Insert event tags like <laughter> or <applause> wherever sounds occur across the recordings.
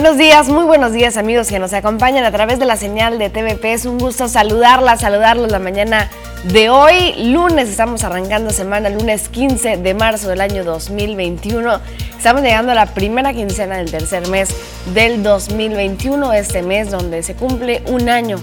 Buenos días, muy buenos días amigos que nos acompañan a través de la señal de TVP. Es un gusto saludarla, saludarlos la mañana de hoy. Lunes estamos arrancando semana, lunes 15 de marzo del año 2021. Estamos llegando a la primera quincena del tercer mes del 2021, este mes donde se cumple un año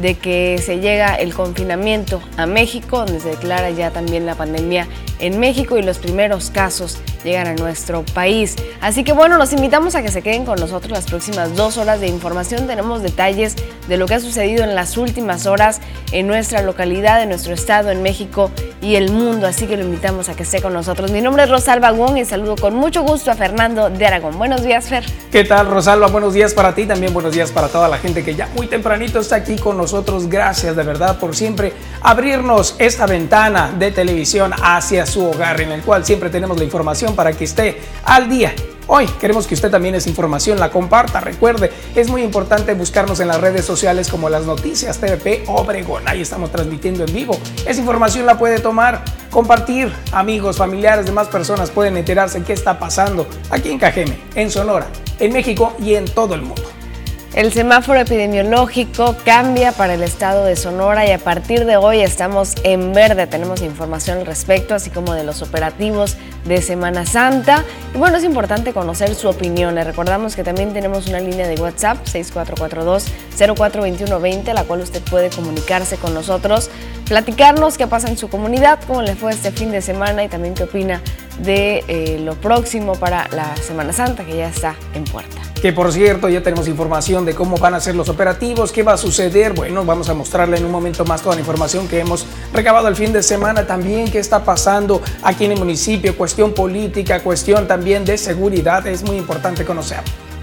de que se llega el confinamiento a México, donde se declara ya también la pandemia en México y los primeros casos llegan a nuestro país. Así que bueno, los invitamos a que se queden con nosotros las próximas dos horas de información. Tenemos detalles de lo que ha sucedido en las últimas horas en nuestra localidad, en nuestro estado, en México y el mundo. Así que lo invitamos a que esté con nosotros. Mi nombre es Rosalba Wong y saludo con mucho gusto a Fernando de Aragón. Buenos días, Fer. ¿Qué tal, Rosalba? Buenos días para ti, también buenos días para toda la gente que ya muy tempranito está aquí con nosotros. Gracias de verdad por siempre abrirnos esta ventana de televisión hacia su hogar, en el cual siempre tenemos la información para que esté al día. Hoy queremos que usted también esa información la comparta. Recuerde, es muy importante buscarnos en las redes sociales como las noticias TVP Obregón. Ahí estamos transmitiendo en vivo. Esa información la puede tomar, compartir. Amigos, familiares, demás personas pueden enterarse qué está pasando aquí en Cajeme, en Sonora, en México y en todo el mundo. El semáforo epidemiológico cambia para el estado de Sonora y a partir de hoy estamos en verde. Tenemos información al respecto, así como de los operativos de Semana Santa. Y bueno, es importante conocer su opinión. Le recordamos que también tenemos una línea de WhatsApp 6442-042120, la cual usted puede comunicarse con nosotros, platicarnos qué pasa en su comunidad, cómo le fue este fin de semana y también qué opina de eh, lo próximo para la Semana Santa que ya está en puerta. Que por cierto, ya tenemos información de cómo van a ser los operativos, qué va a suceder. Bueno, vamos a mostrarle en un momento más toda la información que hemos recabado el fin de semana, también qué está pasando aquí en el municipio, cuestión política, cuestión también de seguridad. Es muy importante conocer.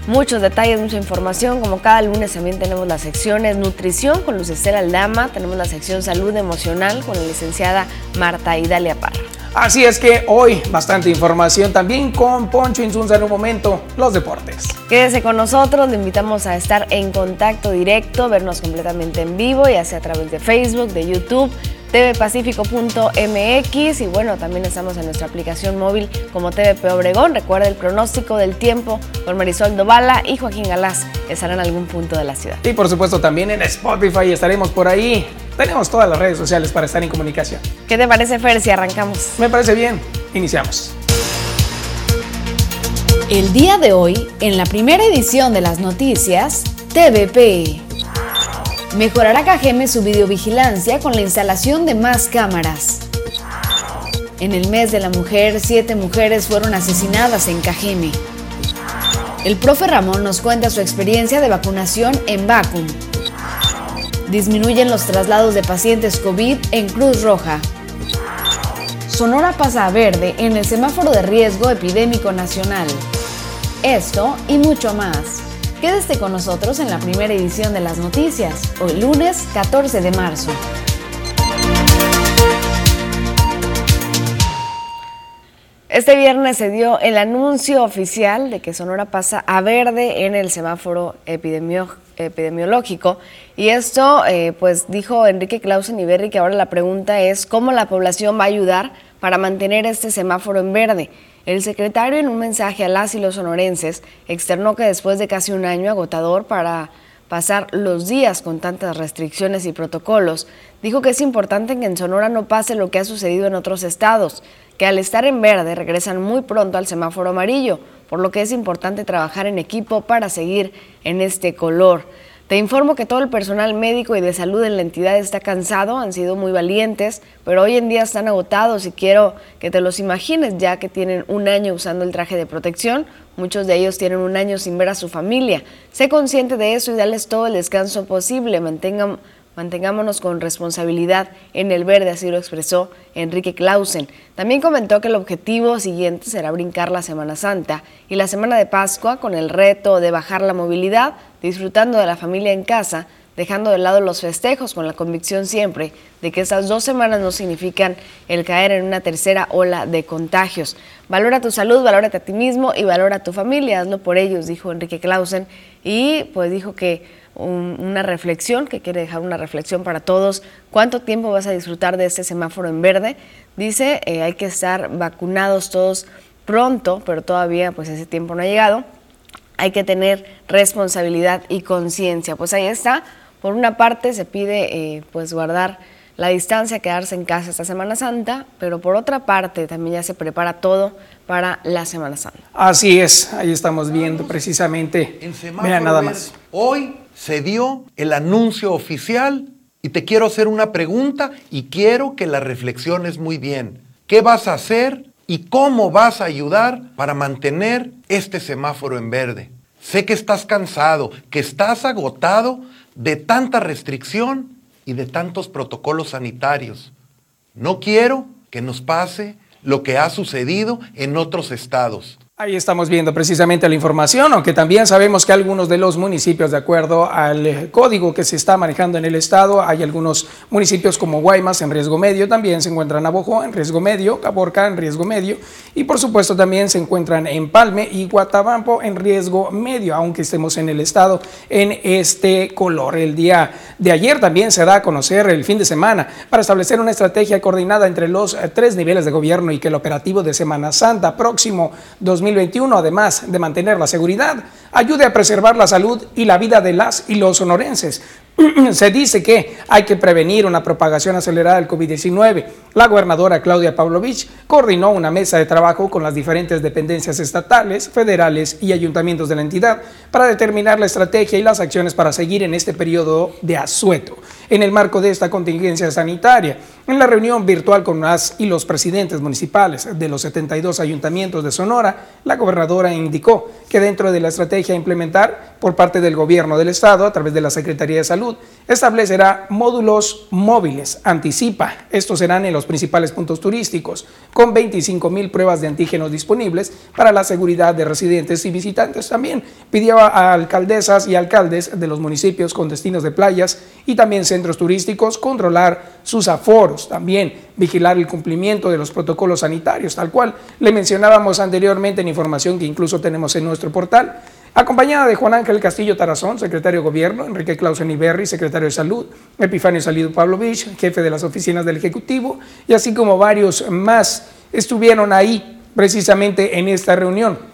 Muchos detalles, mucha información. Como cada lunes también tenemos las secciones Nutrición con Luz Estela Aldama, tenemos la sección Salud Emocional con la licenciada Marta Idalia Parra. Así es que hoy bastante información también con Poncho Insunza en un momento, los deportes. Quédese con nosotros, le invitamos a estar en contacto directo, vernos completamente en vivo, ya sea a través de Facebook, de YouTube, tvpacifico.mx y bueno, también estamos en nuestra aplicación móvil como TVP Obregón. Recuerda el pronóstico del tiempo con Marisol Dovala y Joaquín Galás estarán en algún punto de la ciudad. Y por supuesto también en Spotify estaremos por ahí. Tenemos todas las redes sociales para estar en comunicación. ¿Qué te parece, Fer, si arrancamos? Me parece bien. Iniciamos. El día de hoy, en la primera edición de las noticias, TVP. Mejorará Cajeme su videovigilancia con la instalación de más cámaras. En el mes de la mujer, siete mujeres fueron asesinadas en Cajeme. El profe Ramón nos cuenta su experiencia de vacunación en Vacum. Disminuyen los traslados de pacientes COVID en Cruz Roja. Sonora pasa a verde en el semáforo de riesgo epidémico nacional. Esto y mucho más. Quédese con nosotros en la primera edición de las noticias, hoy lunes 14 de marzo. Este viernes se dio el anuncio oficial de que Sonora pasa a verde en el semáforo epidemiológico y esto, eh, pues dijo Enrique Clausen y Berry que ahora la pregunta es cómo la población va a ayudar para mantener este semáforo en verde. El secretario en un mensaje a las y los sonorenses externó que después de casi un año agotador para pasar los días con tantas restricciones y protocolos, dijo que es importante que en Sonora no pase lo que ha sucedido en otros estados, que al estar en verde regresan muy pronto al semáforo amarillo, por lo que es importante trabajar en equipo para seguir en este color. Te informo que todo el personal médico y de salud en la entidad está cansado, han sido muy valientes, pero hoy en día están agotados y quiero que te los imagines ya que tienen un año usando el traje de protección, muchos de ellos tienen un año sin ver a su familia. Sé consciente de eso y dales todo el descanso posible, mantengan Mantengámonos con responsabilidad en el verde, así lo expresó Enrique Clausen. También comentó que el objetivo siguiente será brincar la Semana Santa y la Semana de Pascua con el reto de bajar la movilidad, disfrutando de la familia en casa, dejando de lado los festejos con la convicción siempre de que estas dos semanas no significan el caer en una tercera ola de contagios. Valora tu salud, valórate a ti mismo y valora a tu familia, hazlo por ellos, dijo Enrique Clausen, y pues dijo que una reflexión, que quiere dejar una reflexión para todos. ¿Cuánto tiempo vas a disfrutar de este semáforo en verde? Dice, eh, hay que estar vacunados todos pronto, pero todavía pues ese tiempo no ha llegado. hay que tener responsabilidad y conciencia. Pues ahí está. Por una parte se pide eh, pues guardar la distancia, quedarse en casa esta Semana Santa, pero por otra parte también ya se prepara todo para la Semana Santa. Así es, ahí estamos viendo precisamente. En nada más. Hoy se dio el anuncio oficial y te quiero hacer una pregunta y quiero que la reflexiones muy bien. ¿Qué vas a hacer y cómo vas a ayudar para mantener este semáforo en verde? Sé que estás cansado, que estás agotado de tanta restricción y de tantos protocolos sanitarios. No quiero que nos pase lo que ha sucedido en otros estados. Ahí estamos viendo precisamente la información, aunque también sabemos que algunos de los municipios, de acuerdo al eh, código que se está manejando en el estado, hay algunos municipios como Guaymas en riesgo medio, también se encuentran Navojoa en riesgo medio, Caborca en riesgo medio y por supuesto también se encuentran Empalme y Guatabampo en riesgo medio, aunque estemos en el estado en este color. El día de ayer también se da a conocer el fin de semana para establecer una estrategia coordinada entre los eh, tres niveles de gobierno y que el operativo de Semana Santa próximo 2020 2021, además de mantener la seguridad, ayude a preservar la salud y la vida de las y los sonorenses. <clears throat> Se dice que hay que prevenir una propagación acelerada del COVID-19. La gobernadora Claudia Pavlovich coordinó una mesa de trabajo con las diferentes dependencias estatales, federales y ayuntamientos de la entidad para determinar la estrategia y las acciones para seguir en este periodo de asueto. En el marco de esta contingencia sanitaria, en la reunión virtual con las y los presidentes municipales de los 72 ayuntamientos de Sonora, la gobernadora indicó que dentro de la estrategia a implementar por parte del gobierno del estado a través de la Secretaría de Salud, establecerá módulos móviles, anticipa, estos serán en los principales puntos turísticos, con 25 mil pruebas de antígenos disponibles para la seguridad de residentes y visitantes. También pidió a alcaldesas y alcaldes de los municipios con destinos de playas y también centros turísticos controlar sus aforos, también vigilar el cumplimiento de los protocolos sanitarios, tal cual le mencionábamos anteriormente en información que incluso tenemos en nuestro portal acompañada de Juan Ángel Castillo Tarazón, secretario de Gobierno, Enrique Clausen Iberri, secretario de Salud, Epifanio Salido Pavlovich, jefe de las oficinas del Ejecutivo, y así como varios más estuvieron ahí precisamente en esta reunión.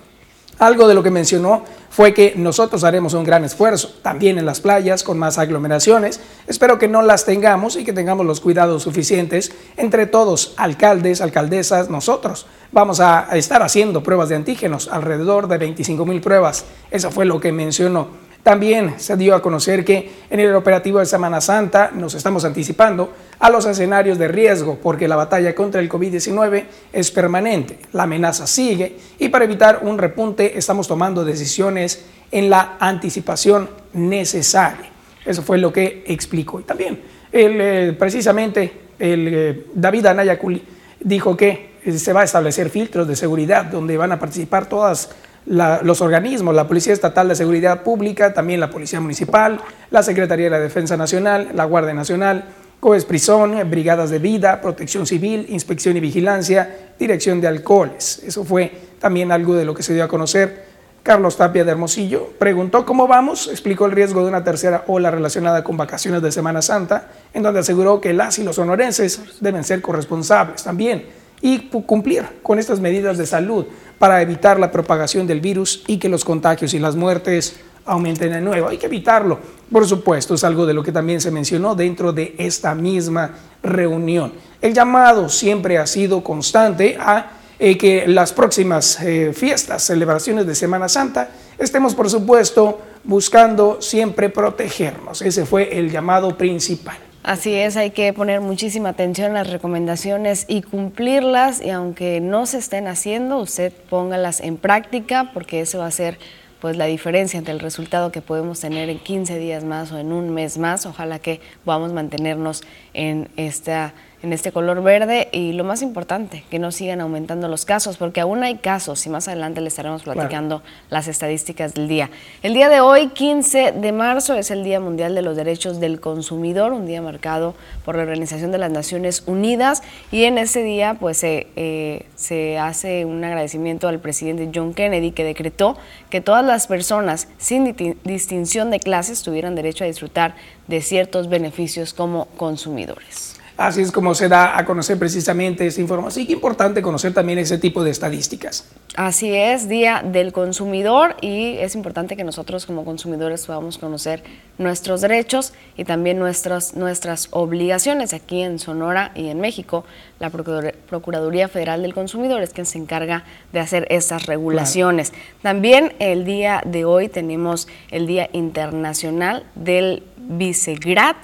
Algo de lo que mencionó fue que nosotros haremos un gran esfuerzo, también en las playas, con más aglomeraciones. Espero que no las tengamos y que tengamos los cuidados suficientes entre todos, alcaldes, alcaldesas, nosotros. Vamos a estar haciendo pruebas de antígenos, alrededor de 25 mil pruebas. Eso fue lo que mencionó. También se dio a conocer que en el operativo de Semana Santa nos estamos anticipando a los escenarios de riesgo porque la batalla contra el COVID-19 es permanente, la amenaza sigue y para evitar un repunte estamos tomando decisiones en la anticipación necesaria. Eso fue lo que explicó. Y también eh, precisamente el, eh, David Anayaculi dijo que se va a establecer filtros de seguridad donde van a participar todas los organismos, la Policía Estatal de Seguridad Pública, también la Policía Municipal, la Secretaría de la Defensa Nacional, la Guardia Nacional, Coesprisón, Brigadas de Vida, Protección Civil, Inspección y Vigilancia, Dirección de Alcoholes. Eso fue también algo de lo que se dio a conocer. Carlos Tapia de Hermosillo preguntó cómo vamos, explicó el riesgo de una tercera ola relacionada con vacaciones de Semana Santa, en donde aseguró que las y los sonorenses deben ser corresponsables también y cumplir con estas medidas de salud para evitar la propagación del virus y que los contagios y las muertes aumenten de nuevo. Hay que evitarlo, por supuesto, es algo de lo que también se mencionó dentro de esta misma reunión. El llamado siempre ha sido constante a eh, que las próximas eh, fiestas, celebraciones de Semana Santa, estemos, por supuesto, buscando siempre protegernos. Ese fue el llamado principal. Así es, hay que poner muchísima atención a las recomendaciones y cumplirlas y aunque no se estén haciendo, usted póngalas en práctica porque eso va a ser pues la diferencia entre el resultado que podemos tener en 15 días más o en un mes más. Ojalá que podamos mantenernos en esta en este color verde y lo más importante, que no sigan aumentando los casos, porque aún hay casos y más adelante le estaremos platicando las estadísticas del día. El día de hoy, 15 de marzo, es el Día Mundial de los Derechos del Consumidor, un día marcado por la Organización de las Naciones Unidas y en ese día pues se, eh, se hace un agradecimiento al presidente John Kennedy que decretó que todas las personas sin distinción de clases tuvieran derecho a disfrutar de ciertos beneficios como consumidores. Así es como se da a conocer precisamente esta información. Así que importante conocer también ese tipo de estadísticas. Así es, Día del Consumidor y es importante que nosotros como consumidores podamos conocer nuestros derechos y también nuestras, nuestras obligaciones aquí en Sonora y en México. La Procuraduría Federal del Consumidor es quien se encarga de hacer estas regulaciones. También el día de hoy tenemos el Día Internacional del Vicegrad,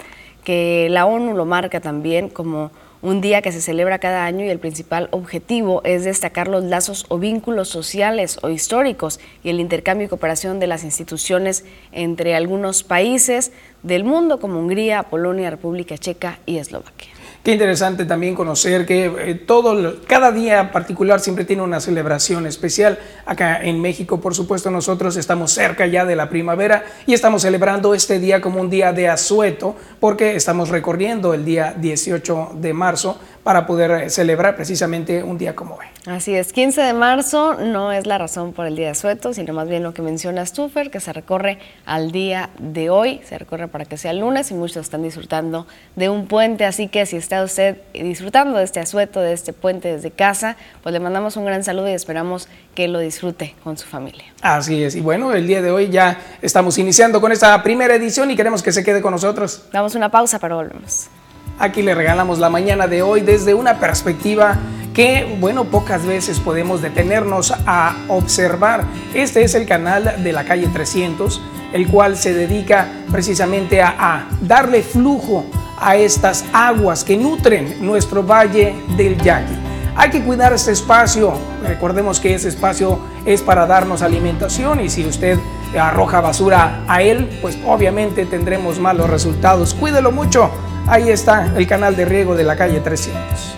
que la ONU lo marca también como un día que se celebra cada año y el principal objetivo es destacar los lazos o vínculos sociales o históricos y el intercambio y cooperación de las instituciones entre algunos países del mundo como Hungría, Polonia, República Checa y Eslovaquia. Qué interesante también conocer que eh, todo, cada día particular siempre tiene una celebración especial. Acá en México, por supuesto, nosotros estamos cerca ya de la primavera y estamos celebrando este día como un día de asueto porque estamos recorriendo el día 18 de marzo para poder eh, celebrar precisamente un día como hoy. Así es, 15 de marzo no es la razón por el día de asueto, sino más bien lo que mencionas tú, Fer, que se recorre al día de hoy, se recorre para que sea el lunes y muchos están disfrutando de un puente, así que si está usted disfrutando de este asueto, de este puente desde casa, pues le mandamos un gran saludo y esperamos que lo disfrute con su familia. Así es, y bueno, el día de hoy ya estamos iniciando con esta primera edición y queremos que se quede con nosotros. Damos una pausa, pero volvemos. Aquí le regalamos la mañana de hoy desde una perspectiva que, bueno, pocas veces podemos detenernos a observar. Este es el canal de la calle 300, el cual se dedica precisamente a, darle flujo a estas aguas que nutren nuestro valle del Yaqui. Hay que cuidar este espacio. Recordemos que ese espacio es para darnos alimentación y si usted arroja basura a él, pues obviamente tendremos malos resultados. Cuídelo mucho. Ahí está el canal de riego de la calle 300.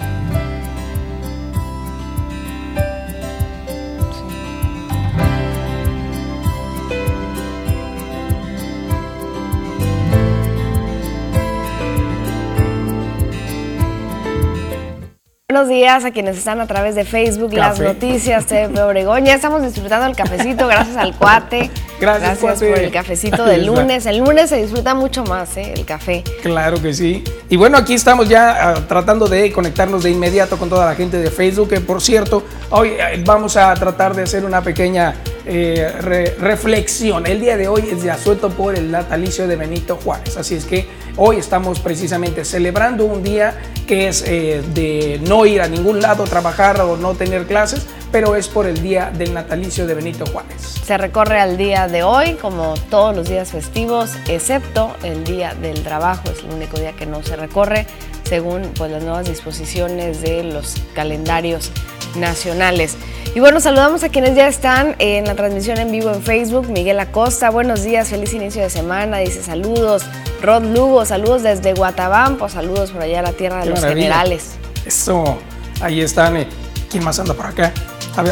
Buenos días a quienes están a través de Facebook, las noticias de Obregón. Ya estamos disfrutando el cafecito gracias al cuate. Gracias, por el cafecito del lunes. El lunes se disfruta mucho más ¿eh? el café. Claro que sí. Y bueno, aquí estamos ya ah, tratando de conectarnos de inmediato con toda la gente de Facebook. Que por cierto, hoy eh, vamos a tratar de hacer una pequeña eh, reflexión. El día de hoy es de asueto por el natalicio de Benito Juárez. Así es que hoy estamos precisamente celebrando un día que es eh, de no ir a ningún lado, trabajar o no tener clases, pero es por el día del natalicio de Benito Juárez. Se recorre al día de hoy, como todos los días festivos, excepto el día del trabajo, es el único día que no se recorre, según pues, las nuevas disposiciones de los calendarios nacionales. Y bueno, saludamos a quienes ya están en la transmisión en vivo en Facebook. Miguel Acosta, buenos días, feliz inicio de semana, dice saludos. Rod Lugo, saludos desde Guatabampo, saludos por allá a la tierra de los generales. Eso, ahí están. Eh, ¿Quién más anda por acá?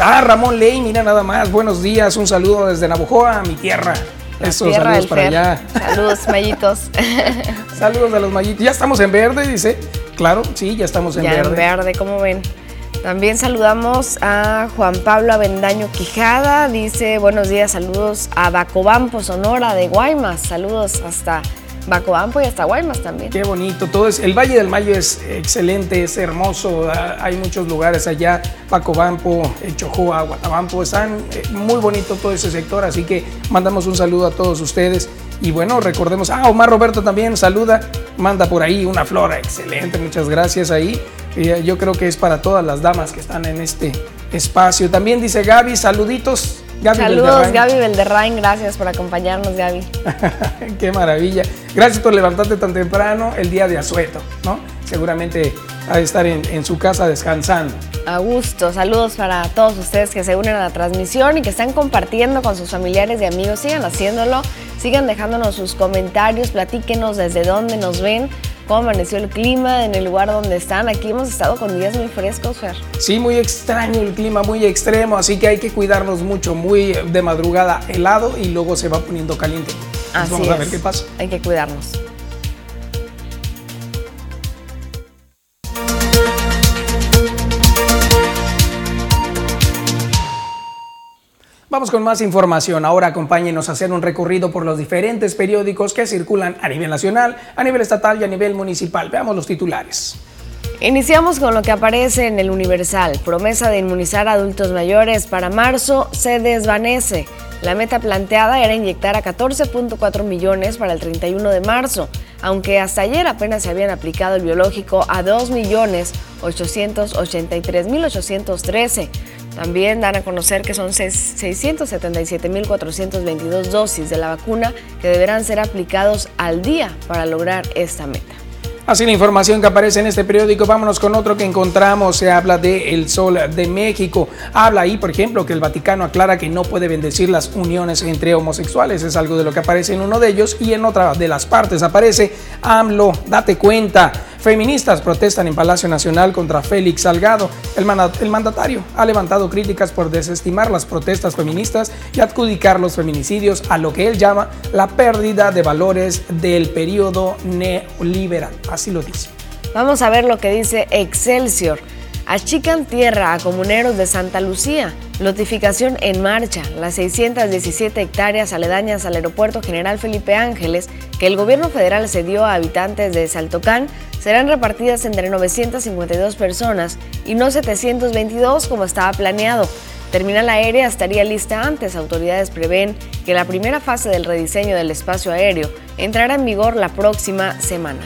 ah, Ramón Ley, mira nada más, buenos días, un saludo desde Navojoa, mi tierra. Eso, saludos para allá. Saludos, <laughs> mallitos. saludos a los mallitos. Ya estamos en verde, dice. Claro, sí, ya estamos en verde. Ya en verde, ¿cómo ven? También saludamos a Juan Pablo Avendaño Quijada, dice buenos días, saludos a Bacobampo, Sonora de Guaymas, saludos hasta Bacobampo y hasta Guaymas también. Qué bonito, todo es, el Valle del Mayo es excelente, es hermoso, hay muchos lugares allá, Bacobampo, Chojoa, Guatabampo, están eh, muy bonito todo ese sector, así que mandamos un saludo a todos ustedes. Y bueno, recordemos, ah, Omar Roberto también saluda, manda por ahí una flora, excelente, muchas gracias ahí. Eh, yo creo que es para todas las damas que están en este espacio. También dice Gaby, saluditos. Gaby Saludos, Gaby Belderrain, gracias por acompañarnos, Gaby. <laughs> Qué maravilla. Gracias por levantarte tan temprano el día de asueto, ¿no? Seguramente ha de estar en, en, su casa descansando. A gusto, saludos para todos ustedes que se unen a la transmisión y que están compartiendo con sus familiares y amigos. Sigan haciéndolo, sigan dejándonos sus comentarios, platíquenos desde dónde nos ven cómo amaneció el clima en el lugar donde están. Aquí hemos estado con días muy frescos, Fer. Sí, muy extraño el clima, muy extremo, así que hay que cuidarnos mucho, muy de madrugada helado y luego se va poniendo caliente. así vamos a ver qué pasa. Hay que cuidarnos. Vamos con más información. Ahora acompáñenos a hacer un recorrido por los diferentes periódicos que circulan a nivel nacional, a nivel estatal y a nivel municipal. Veamos los titulares. Iniciamos con lo que aparece en el Universal. Promesa de inmunizar a adultos mayores para marzo se desvanece. La meta planteada era inyectar a 14.4 millones para el 31 de marzo, aunque hasta ayer apenas se habían aplicado el biológico a 2.883.813. También dan a conocer que son 677.422 dosis de la vacuna que deberán ser aplicados al día para lograr esta meta. Así la información que aparece en este periódico, vámonos con otro que encontramos, se habla de El Sol de México. Habla ahí, por ejemplo, que el Vaticano aclara que no puede bendecir las uniones entre homosexuales, es algo de lo que aparece en uno de ellos y en otra de las partes aparece AMLO, date cuenta. Feministas protestan en Palacio Nacional contra Félix Salgado. El, mandatario ha levantado críticas por desestimar las protestas feministas y adjudicar los feminicidios a lo que él llama la pérdida de valores del periodo neoliberal. Así lo dice. Vamos a ver lo que dice Excelsior. Achican tierra a comuneros de Santa Lucía. Notificación en marcha. Las 617 hectáreas aledañas al aeropuerto General Felipe Ángeles que el gobierno federal cedió a habitantes de Saltocán serán repartidas entre 952 personas y no 722 como estaba planeado. Terminal aérea estaría lista antes. Autoridades prevén que la primera fase del rediseño del espacio aéreo entrará en vigor la próxima semana.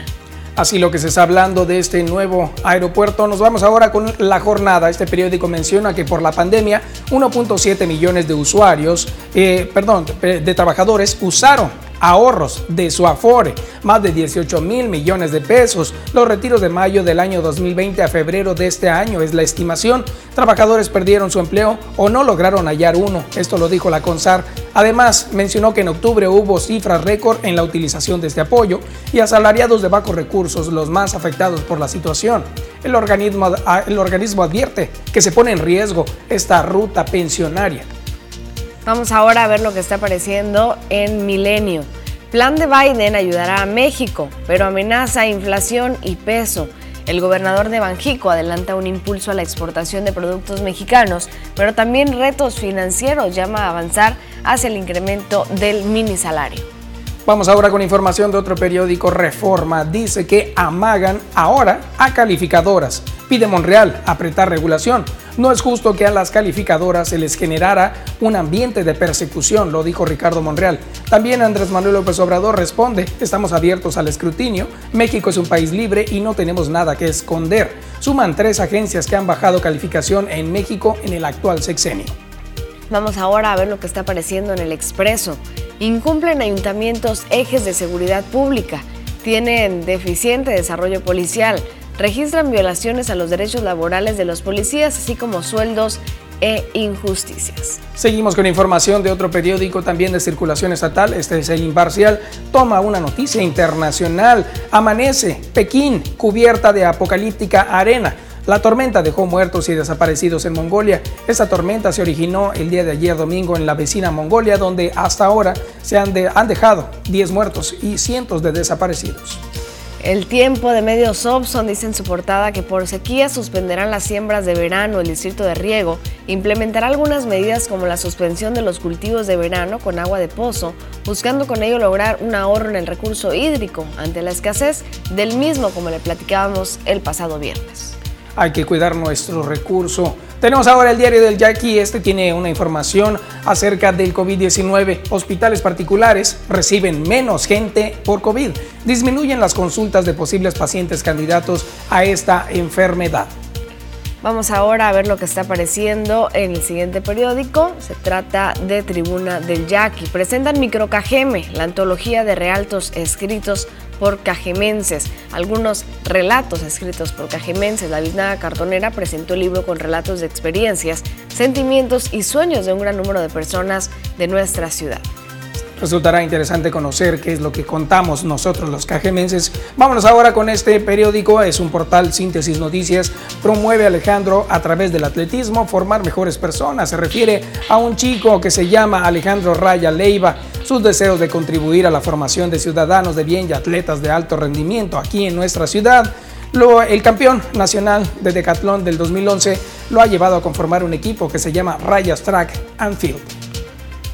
Así lo que se está hablando de este nuevo aeropuerto. Nos vamos ahora con la jornada. Este periódico menciona que por la pandemia 1.7 millones de usuarios, eh, perdón, de trabajadores usaron ahorros de su Afore, más de 18 mil millones de pesos. Los retiros de mayo del año 2020 a febrero de este año es la estimación. Trabajadores perdieron su empleo o no lograron hallar uno. Esto lo dijo la CONSAR. Además, mencionó que en octubre hubo cifras récord en la utilización de este apoyo y asalariados de bajos recursos, los más afectados por la situación. El organismo, el organismo advierte que se pone en riesgo esta ruta pensionaria. Vamos ahora a ver lo que está apareciendo en Milenio. Plan de Biden ayudará a México, pero amenaza inflación y peso. El gobernador de Banjico adelanta un impulso a la exportación de productos mexicanos, pero también retos financieros llama a avanzar hacia el incremento del mini salario. Vamos ahora con información de otro periódico, Reforma. Dice que amagan ahora a calificadoras. Pide Monreal apretar regulación. No es justo que a las calificadoras se les generara un ambiente de persecución, lo dijo Ricardo Monreal. También Andrés Manuel López Obrador responde, estamos abiertos al escrutinio, México es un país libre y no tenemos nada que esconder. Suman tres agencias que han bajado calificación en México en el actual sexenio. Vamos ahora a ver lo que está apareciendo en el Expreso. Incumplen ayuntamientos ejes de seguridad pública, tienen deficiente desarrollo policial, registran violaciones a los derechos laborales de los policías, así como sueldos e injusticias. Seguimos con información de otro periódico también de circulación estatal, este es el Imparcial, toma una noticia internacional, amanece Pekín cubierta de apocalíptica arena. La tormenta dejó muertos y desaparecidos en Mongolia. Esta tormenta se originó el día de ayer domingo en la vecina Mongolia, donde hasta ahora se han, han dejado 10 muertos y cientos de desaparecidos. El tiempo de medios Opson dice en su portada que por sequía suspenderán las siembras de verano el distrito de riego, implementará algunas medidas como la suspensión de los cultivos de verano con agua de pozo, buscando con ello lograr un ahorro en el recurso hídrico ante la escasez del mismo como le platicábamos el pasado viernes hay que cuidar nuestro recurso. Tenemos ahora el diario del Jackie, este tiene una información acerca del COVID-19. Hospitales particulares reciben menos gente por COVID. Disminuyen las consultas de posibles pacientes candidatos a esta enfermedad. Vamos ahora a ver lo que está apareciendo en el siguiente periódico. Se trata de Tribuna del Yaqui. Presentan Microcajeme, la antología de realtos escritos por cajemenses. Algunos relatos escritos por cajemenses. La biznaga cartonera presentó el libro con relatos de experiencias, sentimientos y sueños de un gran número de personas de nuestra ciudad. Resultará interesante conocer qué es lo que contamos nosotros los cajemenses. Vámonos ahora con este periódico, es un portal Síntesis Noticias, promueve Alejandro a través del atletismo formar mejores personas. Se refiere a un chico que se llama Alejandro Raya Leiva, sus deseos de contribuir a la formación de ciudadanos de bien y atletas de alto rendimiento aquí en nuestra ciudad. el campeón nacional de decatlón del 2011 lo ha llevado a conformar un equipo que se llama Rayas Track and Field.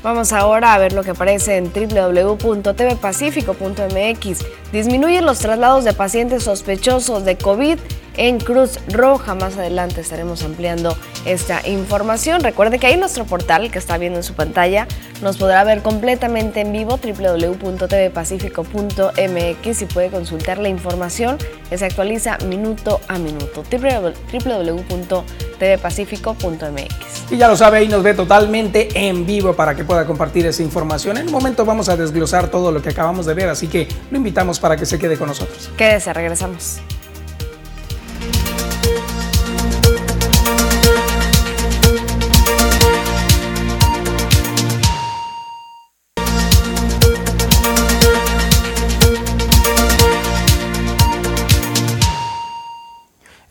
Vamos ahora a ver lo que aparece en www.tvpacifico.mx. disminuyen los traslados de pacientes sospechosos de COVID en Cruz Roja. Más adelante estaremos ampliando esta información. Recuerde que ahí nuestro portal que está viendo en su pantalla nos podrá ver completamente en vivo www.tvpacifico.mx y puede consultar la información que se actualiza minuto a minuto www.tvpacifico.mx. Y ya lo sabe, ahí nos ve totalmente en vivo para que pueda compartir esa información. En un momento vamos a desglosar todo lo que acabamos de ver, así que lo invitamos para que se quede con nosotros. Quédese, regresamos.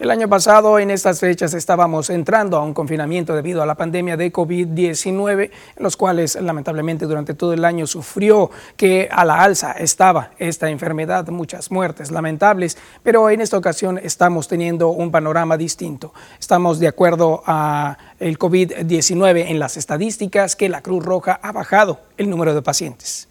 El año pasado, en estas fechas, estábamos entrando a un confinamiento debido a la pandemia de COVID-19, en los cuales lamentablemente durante todo el año sufrió que a la alza estaba esta enfermedad, muchas muertes lamentables, pero en esta ocasión estamos teniendo un panorama distinto. Estamos de acuerdo a el COVID-19 en las estadísticas que la Cruz Roja ha bajado el número de pacientes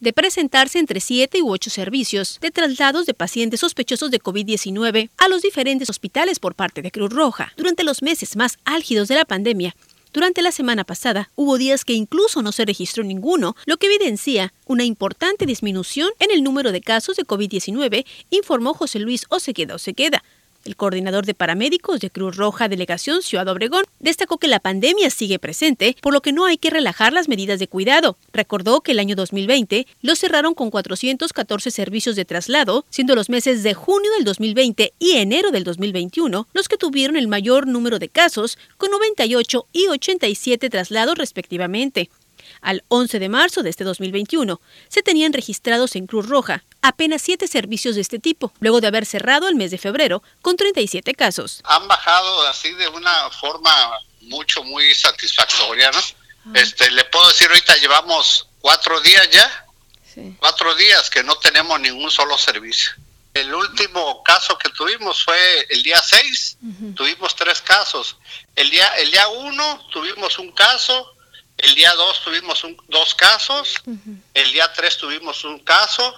de presentarse entre siete u ocho servicios de traslados de pacientes sospechosos de COVID-19 a los diferentes hospitales por parte de Cruz Roja durante los meses más álgidos de la pandemia. Durante la semana pasada hubo días que incluso no se registró ninguno, lo que evidencia una importante disminución en el número de casos de COVID-19, informó José Luis Osequeda Osequeda, el coordinador de paramédicos de Cruz Roja Delegación Ciudad Obregón destacó que la pandemia sigue presente, por lo que no hay que relajar las medidas de cuidado. Recordó que el año 2020 lo cerraron con 414 servicios de traslado, siendo los meses de junio del 2020 y enero del 2021 los que tuvieron el mayor número de casos, con 98 y 87 traslados respectivamente. Al 11 de marzo de este 2021, se tenían registrados en Cruz Roja apenas siete servicios de este tipo, luego de haber cerrado el mes de febrero con 37 casos. Han bajado así de una forma mucho, muy satisfactoria, ¿no? Ah. Este, le puedo decir, ahorita llevamos cuatro días ya, cuatro días que no tenemos ningún solo servicio. El último caso que tuvimos fue el día 6, tuvimos tres casos. El día, el día 1 tuvimos un caso, el día 2 tuvimos dos casos, el día 3 tuvimos un caso,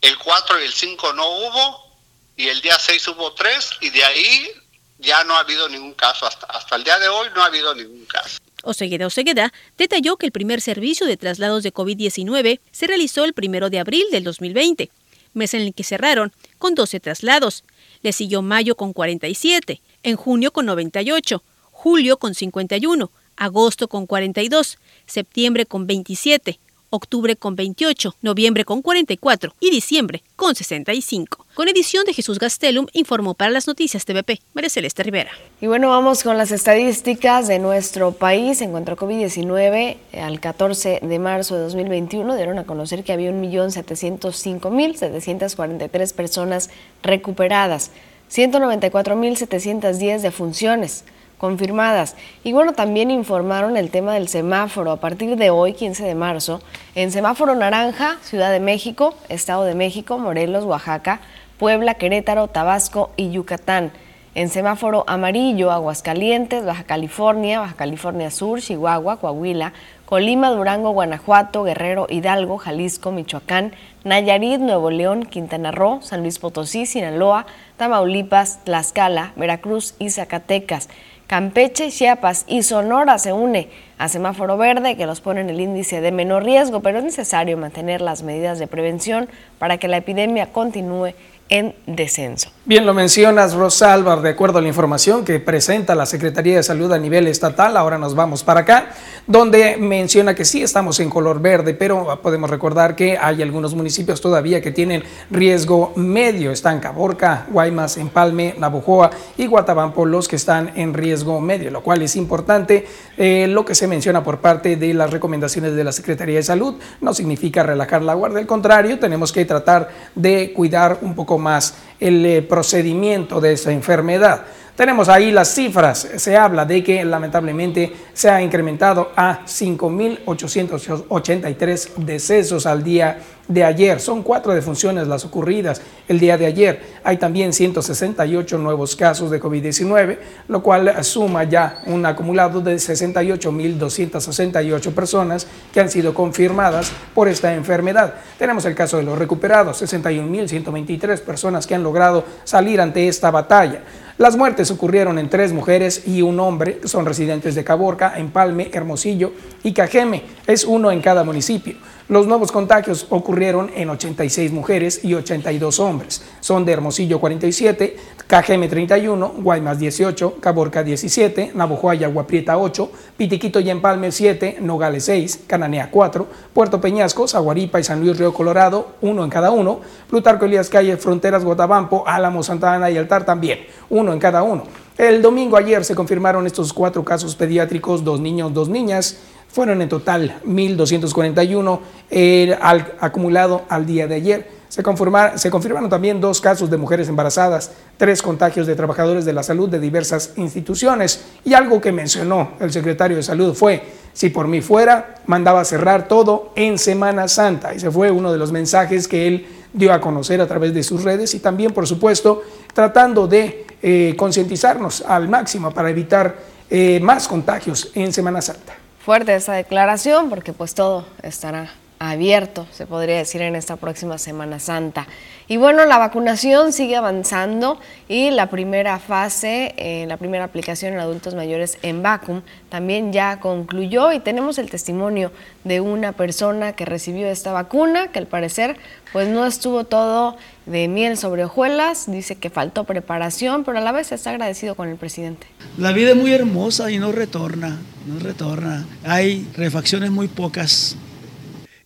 el 4 y el 5 no hubo, y el día 6 hubo tres, y de ahí ya no ha habido ningún caso. Hasta, hasta el día de hoy no ha habido ningún caso. Osegueda Osegueda detalló que el primer servicio de traslados de COVID-19 se realizó el 1 de abril del 2020, mes en el que cerraron con 12 traslados. Le siguió mayo con 47, en junio con 98, julio con 51, agosto con 42, septiembre con 27, octubre con 28, noviembre con 44 y diciembre con 65. Con edición de Jesús Gastelum, informó para las noticias TVP, María Celeste Rivera. Y bueno, vamos con las estadísticas de nuestro país. En cuanto a COVID-19, al 14 de marzo de 2021 dieron a conocer que había 1.705.743 personas recuperadas, 194.710 defunciones confirmadas. Y bueno, también informaron el tema del semáforo. A partir de hoy, 15 de marzo, en semáforo naranja, Ciudad de México, Estado de México, Morelos, Oaxaca, Puebla, Querétaro, Tabasco y Yucatán. En semáforo amarillo, Aguascalientes, Baja California, Baja California Sur, Chihuahua, Coahuila, Colima, Durango, Guanajuato, Guerrero, Hidalgo, Jalisco, Michoacán, Nayarit, Nuevo León, Quintana Roo, San Luis Potosí, Sinaloa, Tamaulipas, Tlaxcala, Veracruz y Zacatecas. Campeche, Chiapas y Sonora se une a semáforo verde que los pone en el índice de menor riesgo, pero es necesario mantener las medidas de prevención para que la epidemia continúe en descenso. Bien, lo mencionas, Rosalba, de acuerdo a la información que presenta la Secretaría de Salud a nivel estatal, ahora nos vamos para acá, donde menciona que sí estamos en color verde, pero podemos recordar que hay algunos municipios todavía que tienen riesgo medio, están Caborca, Guaymas, Empalme, Navojoa y Guatabampo los que están en riesgo medio, lo cual es importante. Eh, lo que se menciona por parte de las recomendaciones de la Secretaría de Salud no significa relajar la guardia, al contrario, tenemos que tratar de cuidar un poco más el eh, procedimiento de esa enfermedad. Tenemos ahí las cifras. Se habla de que lamentablemente se ha incrementado a 5.883 decesos al día de ayer. Son cuatro defunciones las ocurridas el día de ayer. Hay también 168 nuevos casos de COVID-19, lo cual suma ya un acumulado de 68.268 personas que han sido confirmadas por esta enfermedad. Tenemos el caso de los recuperados, 61.123 personas que han logrado salir ante esta batalla. Las muertes ocurrieron en tres mujeres y un hombre, son residentes de Caborca, Empalme, Hermosillo y Cajeme. Es uno en cada municipio. Los nuevos contagios ocurrieron en 86 mujeres y 82 hombres. Son de Hermosillo 47, Cajeme 31, Guaymas 18, Caborca 17, Navojoa y Aguaprieta 8, Pitiquito y Empalme 7, Nogales 6, Cananea 4, Puerto Peñasco, Zaguaripa y San Luis Río Colorado, uno en cada uno, Plutarco Elías Calle, Fronteras, Guatabampo, Álamo, Santa Ana y Altar también, uno en cada uno. El domingo ayer se confirmaron estos cuatro casos pediátricos, dos niños, dos niñas. Fueron en total 1.241 eh, al, acumulado al día de ayer. Se, confirmaron también dos casos de mujeres embarazadas, tres contagios de trabajadores de la salud de diversas instituciones y algo que mencionó el secretario de salud fue, si por mí fuera, mandaba cerrar todo en Semana Santa. Ese fue uno de los mensajes que él dio a conocer a través de sus redes y también, por supuesto, tratando de eh, concientizarnos al máximo para evitar eh, más contagios en Semana Santa fuerte esa declaración porque pues todo estará abierto, se podría decir, en esta próxima Semana Santa. Y bueno, la vacunación sigue avanzando y la primera fase, eh, la primera aplicación en adultos mayores en Vacum también ya concluyó y tenemos el testimonio de una persona que recibió esta vacuna, que al parecer pues no estuvo todo de miel sobre hojuelas, dice que faltó preparación, pero a la vez está agradecido con el presidente. La vida es muy hermosa y no retorna, no retorna. Hay refacciones muy pocas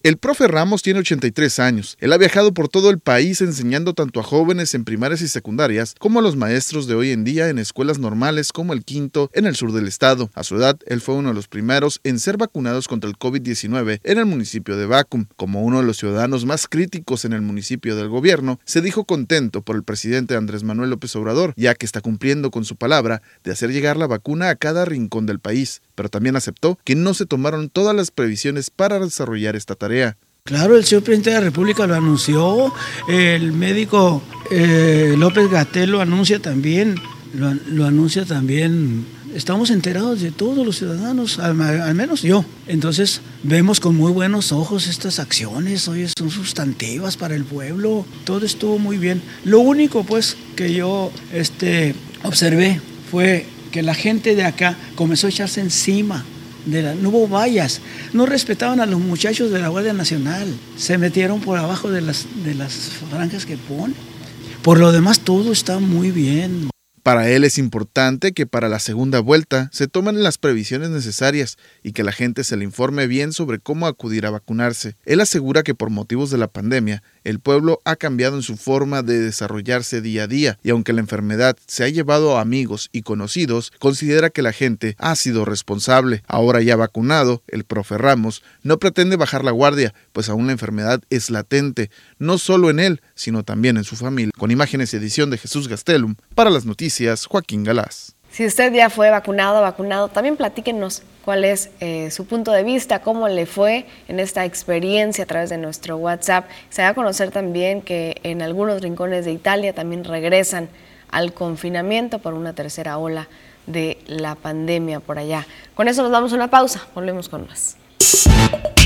el profe Ramos tiene 83 años. Él ha viajado por todo el país enseñando tanto a jóvenes en primarias y secundarias como a los maestros de hoy en día en escuelas normales como el Quinto en el sur del estado. A su edad, él fue uno de los primeros en ser vacunados contra el COVID-19 en el municipio de Bacum. Como uno de los ciudadanos más críticos en el municipio del gobierno, se dijo contento por el presidente Andrés Manuel López Obrador, ya que está cumpliendo con su palabra de hacer llegar la vacuna a cada rincón del país pero también aceptó que no se tomaron todas las previsiones para desarrollar esta tarea. Claro, el señor presidente de la República lo anunció, el médico eh, López Gatel lo anuncia también, lo, anuncia también. Estamos enterados de todos los ciudadanos, al, menos yo. Entonces vemos con muy buenos ojos estas acciones, hoy son sustantivas para el pueblo, todo estuvo muy bien. Lo único pues que yo este, observé fue que la gente de acá comenzó a echarse encima. De la, no hubo vallas, no respetaban a los muchachos de la Guardia Nacional, se metieron por abajo de las, de las franjas que ponen. Por lo demás, todo está muy bien. Para él es importante que para la segunda vuelta se tomen las previsiones necesarias y que la gente se le informe bien sobre cómo acudir a vacunarse. Él asegura que por motivos de la pandemia, el pueblo ha cambiado en su forma de desarrollarse día a día y aunque la enfermedad se ha llevado a amigos y conocidos, considera que la gente ha sido responsable. Ahora ya vacunado, el profe Ramos no pretende bajar la guardia, pues aún la enfermedad es latente, no solo en él, sino también en su familia. Con imágenes y edición de Jesús Gastelum, para las noticias, Joaquín Galás. Si usted ya fue vacunado, vacunado, también platíquenos cuál es eh, su punto de vista, cómo le fue en esta experiencia a través de nuestro WhatsApp. Se va a conocer también que en algunos rincones de Italia también regresan al confinamiento por una tercera ola de la pandemia por allá. Con eso nos damos una pausa, volvemos con más.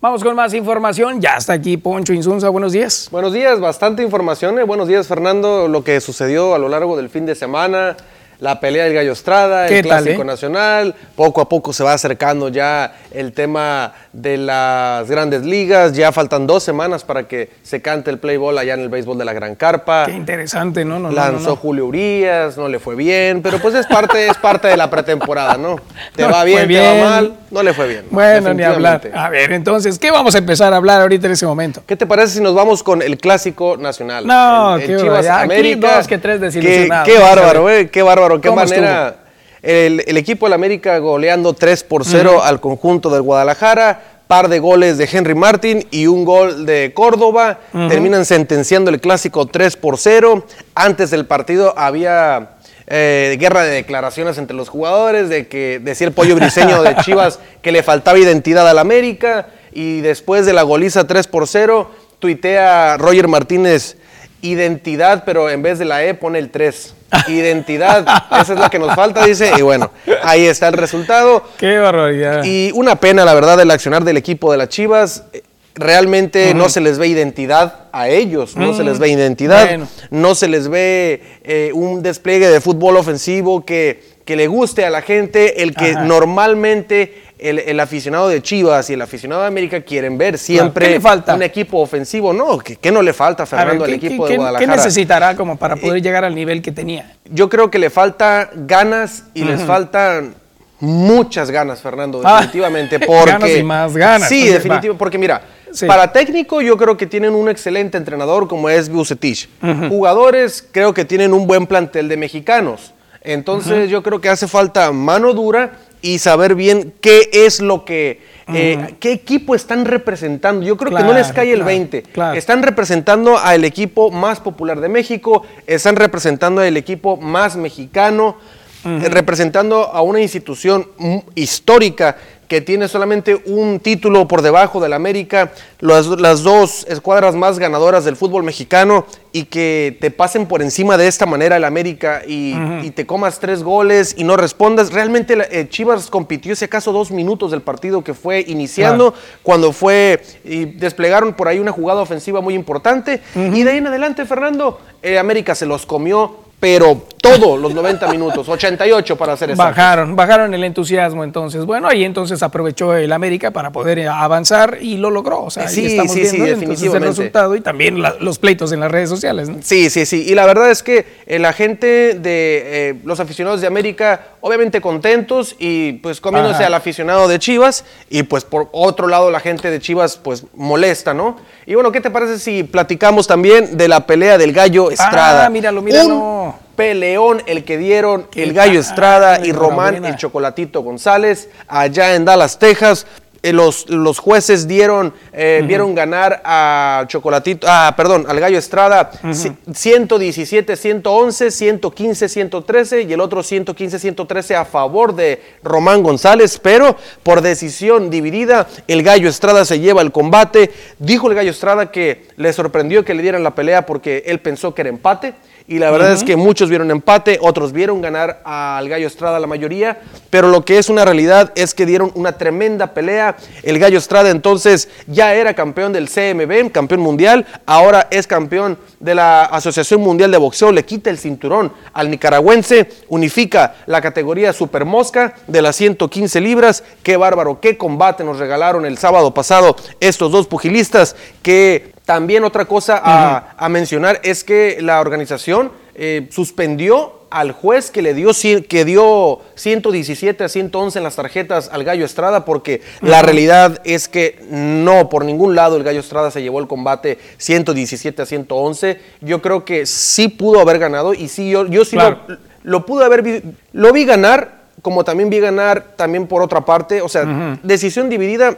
Vamos con más información. Ya está aquí Poncho Insunza. Buenos días. Buenos días, bastante información. Eh, buenos días, Fernando. Lo que sucedió a lo largo del fin de semana. La pelea del Gallo Estrada, el ¿Qué tal, Clásico eh? Nacional. Poco a poco se va acercando ya el tema de las grandes ligas. Ya faltan dos semanas para que se cante el play ball allá en el béisbol de la Gran Carpa. Qué interesante, ¿no? Lanzó no, no. Julio Urias, no le fue bien, pero pues es parte, es parte de la pretemporada, ¿no? Te va bien, te va mal, no le fue bien. Bueno, ni hablar. A ver, entonces, ¿qué vamos a empezar a hablar ahorita en ese momento? ¿Qué te parece si nos vamos con el clásico nacional? No, El- el qué Chivas barbaridad. Aquí América. dos que tres Qué, desilusionados. qué bárbaro, eh, qué bárbaro, qué ¿Cómo manera. El, el equipo del América goleando 3 por 0 al conjunto del Guadalajara. Par de goles de Henry Martin y un gol de Córdoba. Terminan sentenciando el clásico 3 por 0. Antes del partido había eh, guerra de declaraciones entre los jugadores, de que decía el pollo briseño de <laughs> Chivas que le faltaba identidad al América. Y después de la goliza 3 por 0, tuitea Roger Martínez identidad, pero en vez de la E pone el 3. Identidad, esa es la que nos falta, dice. Y bueno, ahí está el resultado. Qué barbaridad. Y una pena, la verdad, el accionar del equipo de las Chivas. Eh, Realmente no se les ve identidad a ellos, no se les ve identidad, Bueno. no se les ve eh, un despliegue de fútbol ofensivo que, que le guste a la gente, el que Ajá. normalmente el, el aficionado de Chivas y el aficionado de América quieren ver siempre un equipo ofensivo. No, ¿qué, qué no le falta, ver, Fernando, al ¿qué- equipo de Guadalajara? ¿Qué necesitará como para poder llegar al nivel que tenía? Yo creo que le falta ganas y les faltan muchas ganas, Fernando, Ah, definitivamente. <laughs> Porque, ganas y más ganas. Sí, va. porque mira, Sí. para técnico yo creo que tienen un excelente entrenador como es Bucetich. Jugadores creo que tienen un buen plantel de mexicanos. Entonces yo creo que hace falta mano dura y saber bien qué es lo que, eh, qué equipo están representando. Yo creo que no les cae el claro, 20. claro. Están representando al equipo más popular de México, están representando al equipo más mexicano, representando a una institución histórica que tiene solamente un título por debajo del América, las, las dos escuadras más ganadoras del fútbol mexicano y que te pasen por encima de esta manera el América y, y te comas tres goles y no respondas. Realmente eh, Chivas compitió si acaso dos minutos del partido que fue iniciando, cuando fue y desplegaron por ahí una jugada ofensiva muy importante. Y de ahí en adelante, Fernando, eh, América se los comió, pero todos los 90 minutos, 88 para hacer exactos. Bajaron, bajaron el entusiasmo entonces. Bueno, ahí entonces aprovechó el América para poder eh, avanzar y lo logró. O sea, ahí Sí, estamos sí, sí, viendo el definitivamente. resultado y también la- los pleitos en las redes sociales. ¿no? Sí, sí, sí. Y la verdad es que eh, la gente de eh, los aficionados de América, obviamente contentos y pues comiéndose Ajá. al aficionado de Chivas. Y pues por otro lado, la gente de Chivas, pues molesta, ¿no? Y bueno, ¿qué te parece si platicamos también de la pelea del Gallo Estrada? Ah, míralo, míralo. Un peleón el que dieron el Gallo Estrada y Román enhorabuena. el Chocolatito González allá en Dallas, Texas. Eh, los, los jueces dieron, eh, vieron ganar a Chocolatito, ah, perdón, al Gallo Estrada ci- 117, 111, 115, 113 y el otro 115, 113 a favor de Román González, pero por decisión dividida, el Gallo Estrada se lleva el combate. Dijo el Gallo Estrada que le sorprendió que le dieran la pelea porque él pensó que era empate. Y la verdad es que muchos vieron empate, otros vieron ganar al Gallo Estrada la mayoría, pero lo que es una realidad es que dieron una tremenda pelea. El Gallo Estrada entonces ya era campeón del CMB, campeón mundial, ahora es campeón de la Asociación Mundial de Boxeo, le quita el cinturón al nicaragüense, unifica la categoría Super Mosca de las 115 libras. Qué bárbaro, qué combate nos regalaron el sábado pasado estos dos pugilistas que también otra cosa a, a mencionar es que la organización eh, suspendió al juez que le dio, que dio 117 a 111 en las tarjetas al Gallo Estrada porque la realidad es que no, por ningún lado el Gallo Estrada se llevó el combate 117 a 111. Yo creo que sí pudo haber ganado y sí, yo, yo sí Claro. lo, lo pude haber lo vi ganar como también vi ganar también por otra parte, o sea, decisión dividida,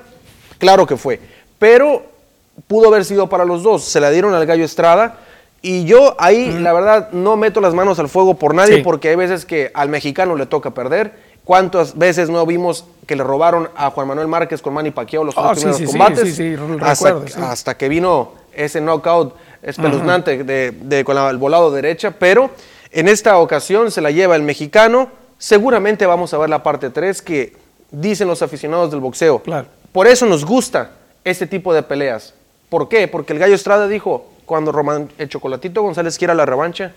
claro que fue, pero pudo haber sido para los dos, se la dieron al Gallo Estrada y yo ahí la verdad no meto las manos al fuego por nadie Sí. porque hay veces que al mexicano le toca perder. ¿Cuántas veces no vimos que le robaron a Juan Manuel Márquez con Manny Pacquiao los Oh, sí, primeros sí, combates? sí, sí, lo hasta, recuerdo, hasta que vino ese knockout espeluznante de, de- con la- el volado derecha, pero en esta ocasión se la lleva el mexicano. Seguramente vamos a ver la parte 3 que dicen los aficionados del boxeo. Claro. Por eso nos gusta este tipo de peleas. ¿Por qué? Porque el Gallo Estrada dijo, cuando Román, el Chocolatito González quiera la revancha,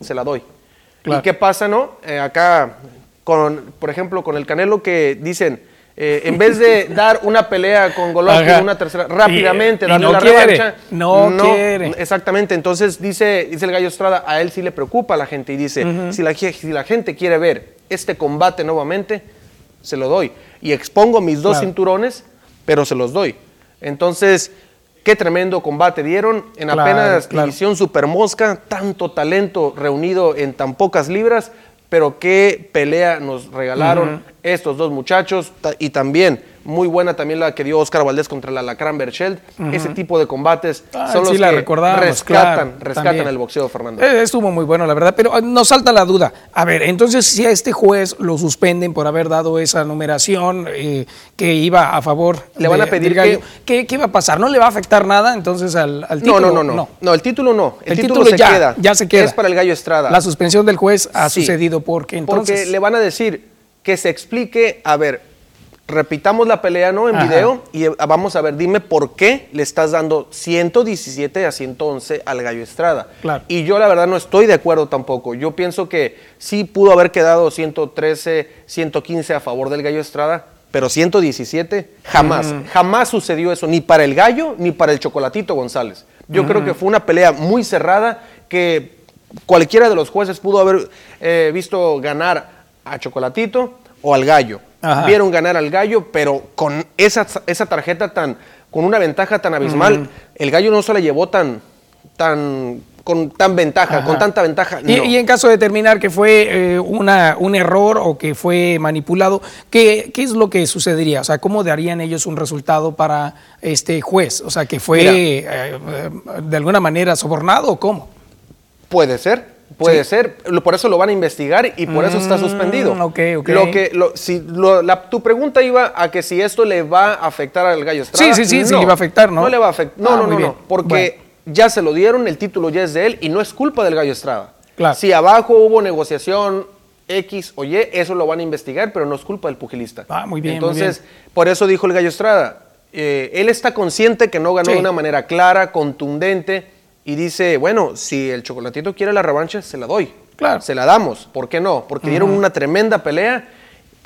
se la doy. ¿Y qué pasa, no? Eh, acá, con, por ejemplo, con el Canelo que dicen, eh, en vez de <laughs> dar una pelea con Golovkin, una tercera, rápidamente, darle la revancha. No, quiere. Exactamente. Entonces dice, dice el Gallo Estrada, a él sí le preocupa a la gente y dice, si, la, si la gente quiere ver este combate nuevamente, se lo doy. Y expongo mis dos cinturones, pero se los doy. Entonces, qué tremendo combate dieron. En apenas división super mosca, tanto talento reunido en tan pocas libras, pero qué pelea nos regalaron estos dos muchachos y también muy buena también la que dio Oscar Valdés contra la Lacran Berchelt. Ese tipo de combates ah, son los que rescatan, rescatan el boxeo, Fernando. Eh, estuvo muy bueno, la verdad, pero ah, nos salta la duda. A ver, entonces si a este juez lo suspenden por haber dado esa numeración eh, que iba a favor Le van a pedir que... ¿Qué, ¿Qué, va a pasar? ¿No le va a afectar nada entonces al, título? No, no, no, no. el título no. El, título, se ya, queda. Ya se queda. Es para el Gallo Estrada. La suspensión del juez ha sucedido porque entonces... Porque le van a decir que se explique, a ver, repitamos la pelea, ¿no? En video y eh, vamos a ver, dime por qué le estás dando 117 a 111 al Gallo Estrada. Y yo la verdad no estoy de acuerdo tampoco. Yo pienso que sí pudo haber quedado 113, 115 a favor del Gallo Estrada, pero 117 jamás, jamás sucedió eso, ni para el Gallo ni para el Chocolatito González. Yo creo que fue una pelea muy cerrada que cualquiera de los jueces pudo haber eh, visto ganar a Chocolatito o al Gallo. Vieron ganar al Gallo, pero con esa, esa tarjeta tan, con una ventaja tan abismal, el Gallo no se la llevó tan, tan con tan ventaja, con tanta ventaja. Y, en caso de determinar que fue eh, una, un error o que fue manipulado, ¿qué, ¿qué, es lo que sucedería? O sea, ¿cómo darían ellos un resultado para este juez? O sea, que fue eh, eh, de alguna manera sobornado o cómo? Puede ser, Puede ser, por eso lo van a investigar y por eso está suspendido. Mm, ok, ok. Lo que, si, tu pregunta iba a que si esto le va a afectar al Gallo Estrada. Sí, sí, sí, sí le va a afectar, ¿no? No le va a afectar. No, ah, no, no, no, porque ya se lo dieron, el título ya es de él y no es culpa del Gallo Estrada. Claro. Si abajo hubo negociación X o Y, eso lo van a investigar, pero no es culpa del pugilista. Ah, muy bien. Entonces, por eso dijo el Gallo Estrada. Eh, él está consciente que no ganó de una manera clara, contundente y dice, bueno, si el chocolatito quiere la revancha, se la doy. Claro. Se la damos. ¿Por qué no? Porque dieron una tremenda pelea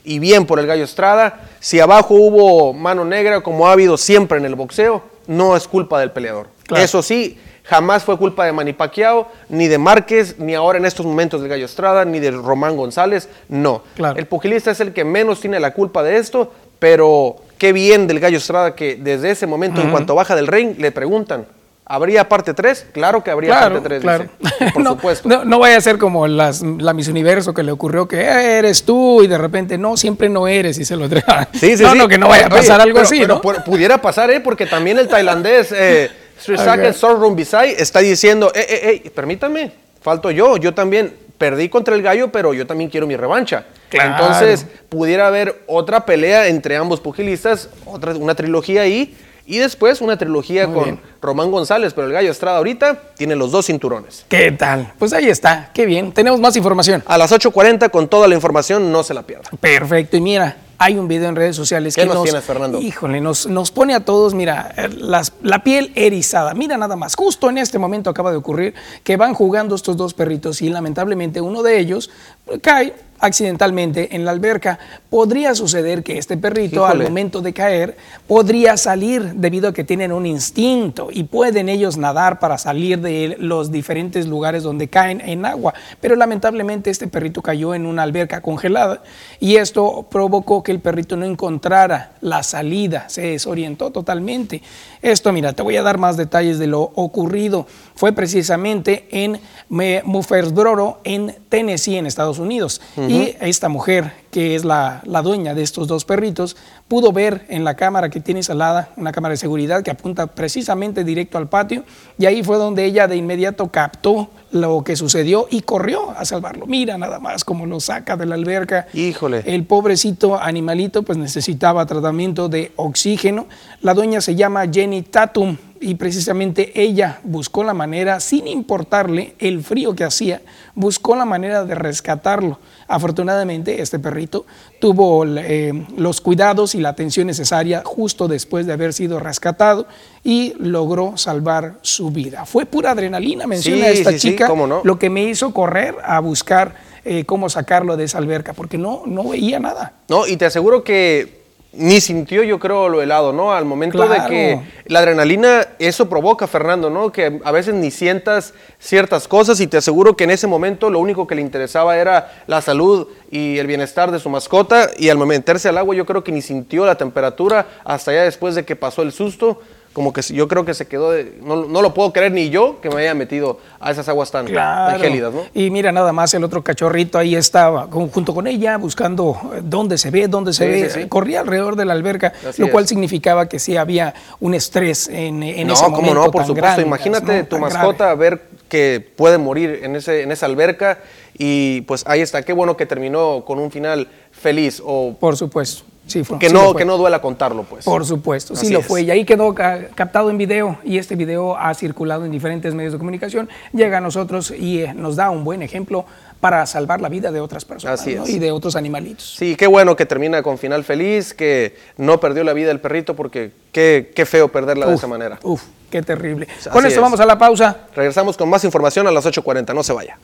y bien por el Gallo Estrada. Si abajo hubo mano negra, como ha habido siempre en el boxeo, no es culpa del peleador. Eso sí, jamás fue culpa de Manny Pacquiao, ni de Márquez, ni ahora en estos momentos del Gallo Estrada, ni de Román González. No. El pugilista es el que menos tiene la culpa de esto, pero qué bien del Gallo Estrada que desde ese momento, en cuanto baja del ring, le preguntan, ¿Habría parte 3? Claro que habría parte 3. Claro. por <laughs> supuesto. No, vaya a ser como las, la Miss Universo que le ocurrió que eh, eres tú y de repente no, siempre no eres y se lo entrega. <laughs> Sí, sí, no, no, que no vaya a pasar algo así. ¿no? pudiera pasar, ¿eh? Porque también el tailandés eh, <laughs> Srisaka okay. está diciendo, eh, eh, eh, permítame, falto yo, yo también perdí contra el gallo, pero yo también quiero mi revancha. Entonces, pudiera haber otra pelea entre ambos pugilistas, otra, una trilogía ahí y después una trilogía con Román González, pero el Gallo Estrada ahorita tiene los dos cinturones. ¿Qué tal? Pues ahí está, qué bien. Tenemos más información. A las 8.40 con toda la información, no se la pierda. Perfecto, y mira, hay un video en redes sociales ¿Qué que nos, tienes, Fernando? Híjole, nos, nos pone a todos, mira, la piel erizada. Mira nada más, justo en este momento acaba de ocurrir que van jugando estos dos perritos y lamentablemente uno de ellos cae accidentalmente en la alberca. Podría suceder que este perrito al momento de caer podría salir debido a que tienen un instinto y pueden ellos nadar para salir de los diferentes lugares donde caen en agua. Pero lamentablemente este perrito cayó en una alberca congelada y esto provocó que el perrito no encontrara la salida, se desorientó totalmente. Esto, mira, te voy a dar más detalles de lo ocurrido. Fue precisamente en Murfreesboro, en Tennessee, en Estados Unidos. Y esta mujer, que es la, la, dueña de estos dos perritos, pudo ver en la cámara que tiene instalada, una cámara de seguridad que apunta precisamente directo al patio, y ahí fue donde ella de inmediato captó lo que sucedió y corrió a salvarlo. Mira nada más cómo lo saca de la alberca. Híjole. El pobrecito animalito pues necesitaba tratamiento de oxígeno. La dueña se llama Jenny Tatum y precisamente ella buscó la manera, sin importarle el frío que hacía, buscó la manera de rescatarlo. Afortunadamente, este perrito tuvo eh, los cuidados y la atención necesaria justo después de haber sido rescatado y logró salvar su vida. Fue pura adrenalina, menciona esta chica, lo que me hizo correr a buscar eh, cómo sacarlo de esa alberca, porque no, no veía nada. No, y te aseguro que ni sintió, yo creo, lo helado, ¿no? Al momento de que la adrenalina, eso provoca, Fernando, ¿no? Que a veces ni sientas ciertas cosas y te aseguro que en ese momento lo único que le interesaba era la salud y el bienestar de su mascota y al meterse al agua yo creo que ni sintió la temperatura hasta ya después de que pasó el susto como que yo creo que se quedó, no, lo puedo creer ni yo que me haya metido a esas aguas tan, gélidas, ¿no? Y mira, nada más el otro cachorrito ahí estaba junto con ella buscando eh, dónde se ve, dónde se ve, corría alrededor de la alberca, lo cual significaba que sí había un estrés en, en ese momento. No, no, por supuesto, imagínate tu mascota ver que puede morir en, ese, en esa alberca y pues ahí está, qué bueno que terminó con un final feliz. O, por supuesto que, no, que no duela contarlo, pues. Por supuesto, sí lo fue. Y ahí quedó captado en video y este video ha circulado en diferentes medios de comunicación, llega a nosotros y eh, nos da un buen ejemplo para salvar la vida de otras personas y de otros animalitos. Sí, qué bueno que termina con final feliz, que no perdió la vida el perrito porque qué, qué feo perderla de esa manera. Uf, qué terrible. con esto vamos a la pausa. Regresamos con más información a las 8.40, no se vaya.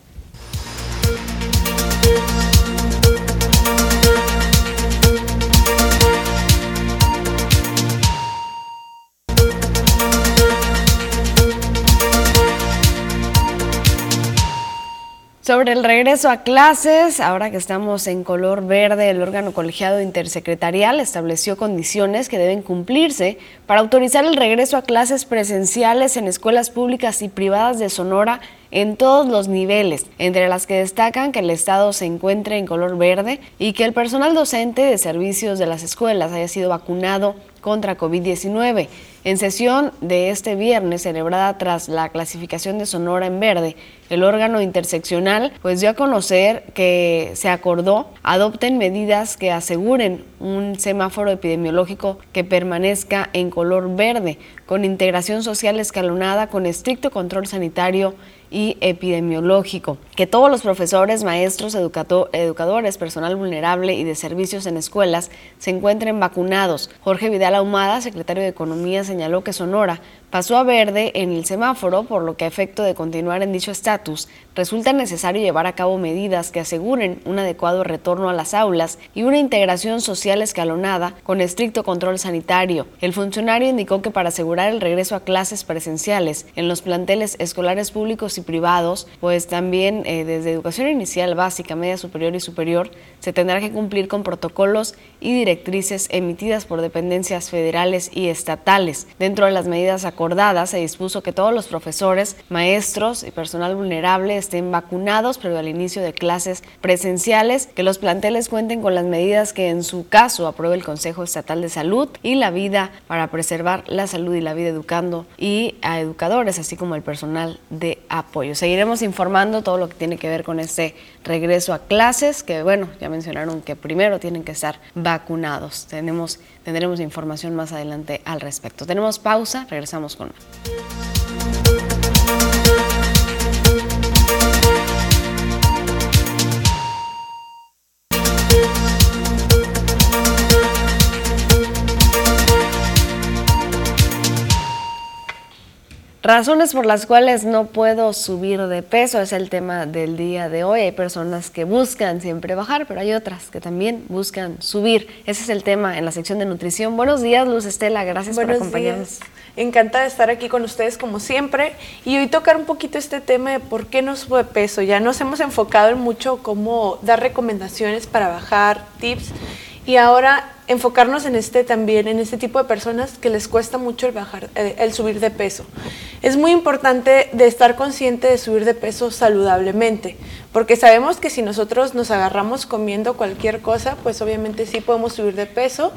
Sobre el regreso a clases, ahora que estamos en color verde, el órgano colegiado intersecretarial estableció condiciones que deben cumplirse para autorizar el regreso a clases presenciales en escuelas públicas y privadas de Sonora en todos los niveles, entre las que destacan que el Estado se encuentre en color verde y que el personal docente de servicios de las escuelas haya sido vacunado contra COVID-19. En sesión de este viernes, celebrada tras la clasificación de Sonora en verde, el órgano interseccional pues dio a conocer que se acordó adopten medidas que aseguren un semáforo epidemiológico que permanezca en color verde, con integración social escalonada, con estricto control sanitario y epidemiológico. Que todos los profesores, maestros, educadores, personal vulnerable y de servicios en escuelas se encuentren vacunados. Jorge Vidal Ahumada, secretario de Economía, señaló que Sonora pasó a verde en el semáforo, por lo que a efecto de continuar en dicho estatus, resulta necesario llevar a cabo medidas que aseguren un adecuado retorno a las aulas y una integración social escalonada con estricto control sanitario. El funcionario indicó que para asegurar el regreso a clases presenciales en los planteles escolares públicos y privados, pues también eh, desde educación inicial, básica, media superior y superior, se tendrá que cumplir con protocolos y directrices emitidas por dependencias federales y estatales. Dentro de las medidas acordadas, se dispuso que todos los profesores, maestros y personal vulnerable estén vacunados previo al inicio de clases presenciales, que los planteles cuenten con las medidas que en su caso apruebe el Consejo Estatal de Salud y la vida para preservar la salud y la vida educando y a educadores, así como el personal de apoyo. Seguiremos informando todo lo que tiene que ver con este regreso a clases, que bueno, ya mencionaron que primero tienen que estar vacunados. Tenemos, tendremos información más adelante al respecto. Tenemos pausa, regresamos con Razones por las cuales no puedo subir de peso es el tema del día de hoy. Hay personas que buscan siempre bajar, pero hay otras que también buscan subir. Ese es el tema en la sección de nutrición. Buenos días, Luz Estela. Gracias por acompañarnos. Encantada de estar aquí con ustedes como siempre y hoy tocar un poquito este tema de por qué no sube peso. Ya nos hemos enfocado en mucho cómo dar recomendaciones para bajar, tips y ahora enfocarnos en este también, en este tipo de personas que les cuesta mucho el bajar, eh, el subir de peso. Es muy importante de estar consciente de subir de peso saludablemente, porque sabemos que si nosotros nos agarramos comiendo cualquier cosa, pues obviamente sí podemos subir de peso,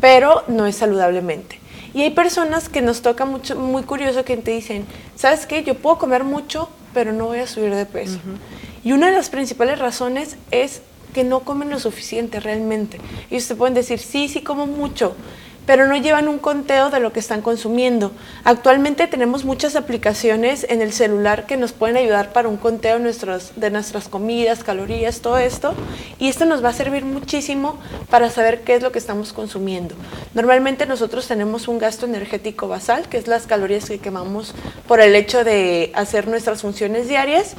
pero no es saludablemente. Y hay personas que nos toca mucho, muy curioso que te dicen, ¿sabes qué? Yo puedo comer mucho, pero no voy a subir de peso. Y una de las principales razones es que no comen lo suficiente realmente. Y ustedes pueden decir, sí, sí como mucho, pero no llevan un conteo de lo que están consumiendo. Actualmente tenemos muchas aplicaciones en el celular que nos pueden ayudar para un conteo de nuestras comidas, calorías, todo esto, y esto nos va a servir muchísimo para saber qué es lo que estamos consumiendo. Normalmente nosotros tenemos un gasto energético basal, que es las calorías que quemamos por el hecho de hacer nuestras funciones diarias,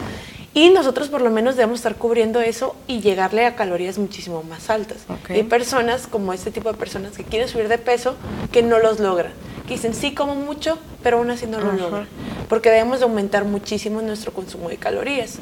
y nosotros por lo menos debemos estar cubriendo eso y llegarle a calorías muchísimo más altas. Hay personas como este tipo de personas que quieren subir de peso que no los logran. Que dicen, sí como mucho, pero aún así no lo logran. Porque debemos de aumentar muchísimo nuestro consumo de calorías.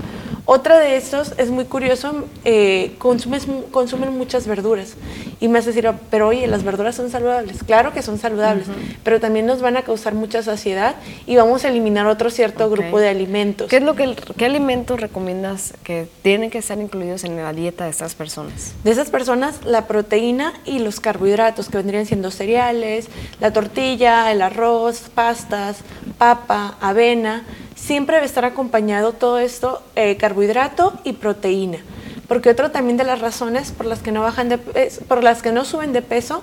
Otra de estos es muy curioso, eh, consumen muchas verduras. Y me hace decir, pero oye, las verduras son saludables. Claro que son saludables, pero también nos van a causar mucha saciedad y vamos a eliminar otro cierto grupo de alimentos. ¿Qué, es lo que, ¿Qué alimentos recomiendas que tienen que estar incluidos en la dieta de estas personas? De esas personas, la proteína y los carbohidratos, que vendrían siendo cereales, la tortilla, el arroz, pastas, papa, avena. Siempre debe estar acompañado todo esto, eh, carbohidrato y proteína porque otra también de las razones por las que no bajan de por las que no suben de peso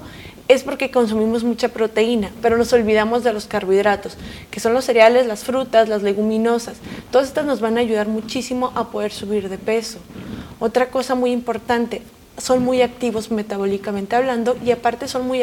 es porque consumimos mucha proteína, pero nos olvidamos de los carbohidratos, que son los cereales, las frutas, las leguminosas. Todas estas nos van a ayudar muchísimo a poder subir de peso. Otra cosa muy importante, son muy activos metabólicamente hablando y aparte son muy,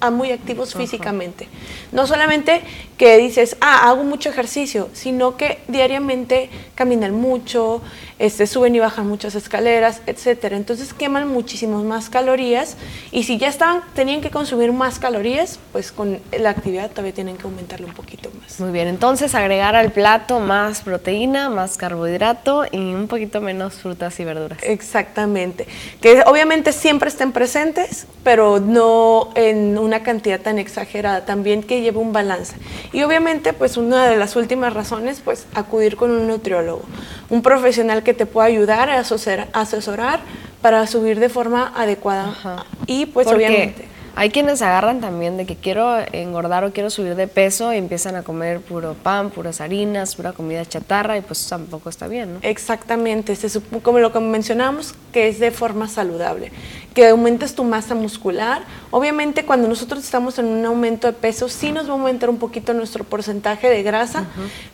ah, muy activos físicamente. No solamente que dices, ah, hago mucho ejercicio, sino que diariamente caminan mucho, este, suben y bajan muchas escaleras, etcétera. Entonces queman muchísimas más calorías y si ya estaban, tenían que consumir más calorías, pues con la actividad todavía tienen que aumentarle un poquito más. Muy bien, entonces agregar al plato más proteína, más carbohidrato y un poquito menos frutas y verduras. Exactamente. Que obviamente siempre estén presentes, pero no en una cantidad tan exagerada, también que lleve un balance. Y obviamente, pues una de las últimas razones, pues acudir con un nutriólogo, un profesional que te pueda ayudar a asesorar para subir de forma adecuada. Y pues obviamente hay quienes agarran también de que quiero engordar o quiero subir de peso y empiezan a comer puro pan, puras harinas, pura comida chatarra y pues tampoco está bien, ¿no? Exactamente, se como lo que mencionamos, que es de forma saludable, que aumentes tu masa muscular. Obviamente cuando nosotros estamos en un aumento de peso, sí nos va a aumentar un poquito nuestro porcentaje de grasa,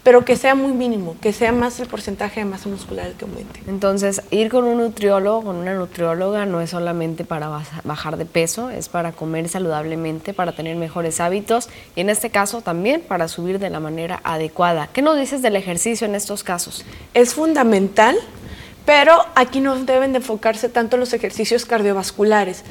pero que sea muy mínimo, que sea más el porcentaje de masa muscular el que aumente. Entonces, ir con un nutriólogo, con una nutrióloga, no es solamente para bajar de peso, es para comer comer saludablemente, para tener mejores hábitos y en este caso también para subir de la manera adecuada. ¿Qué nos dices del ejercicio en estos casos? Es fundamental pero aquí no deben de enfocarse tanto los ejercicios cardiovasculares,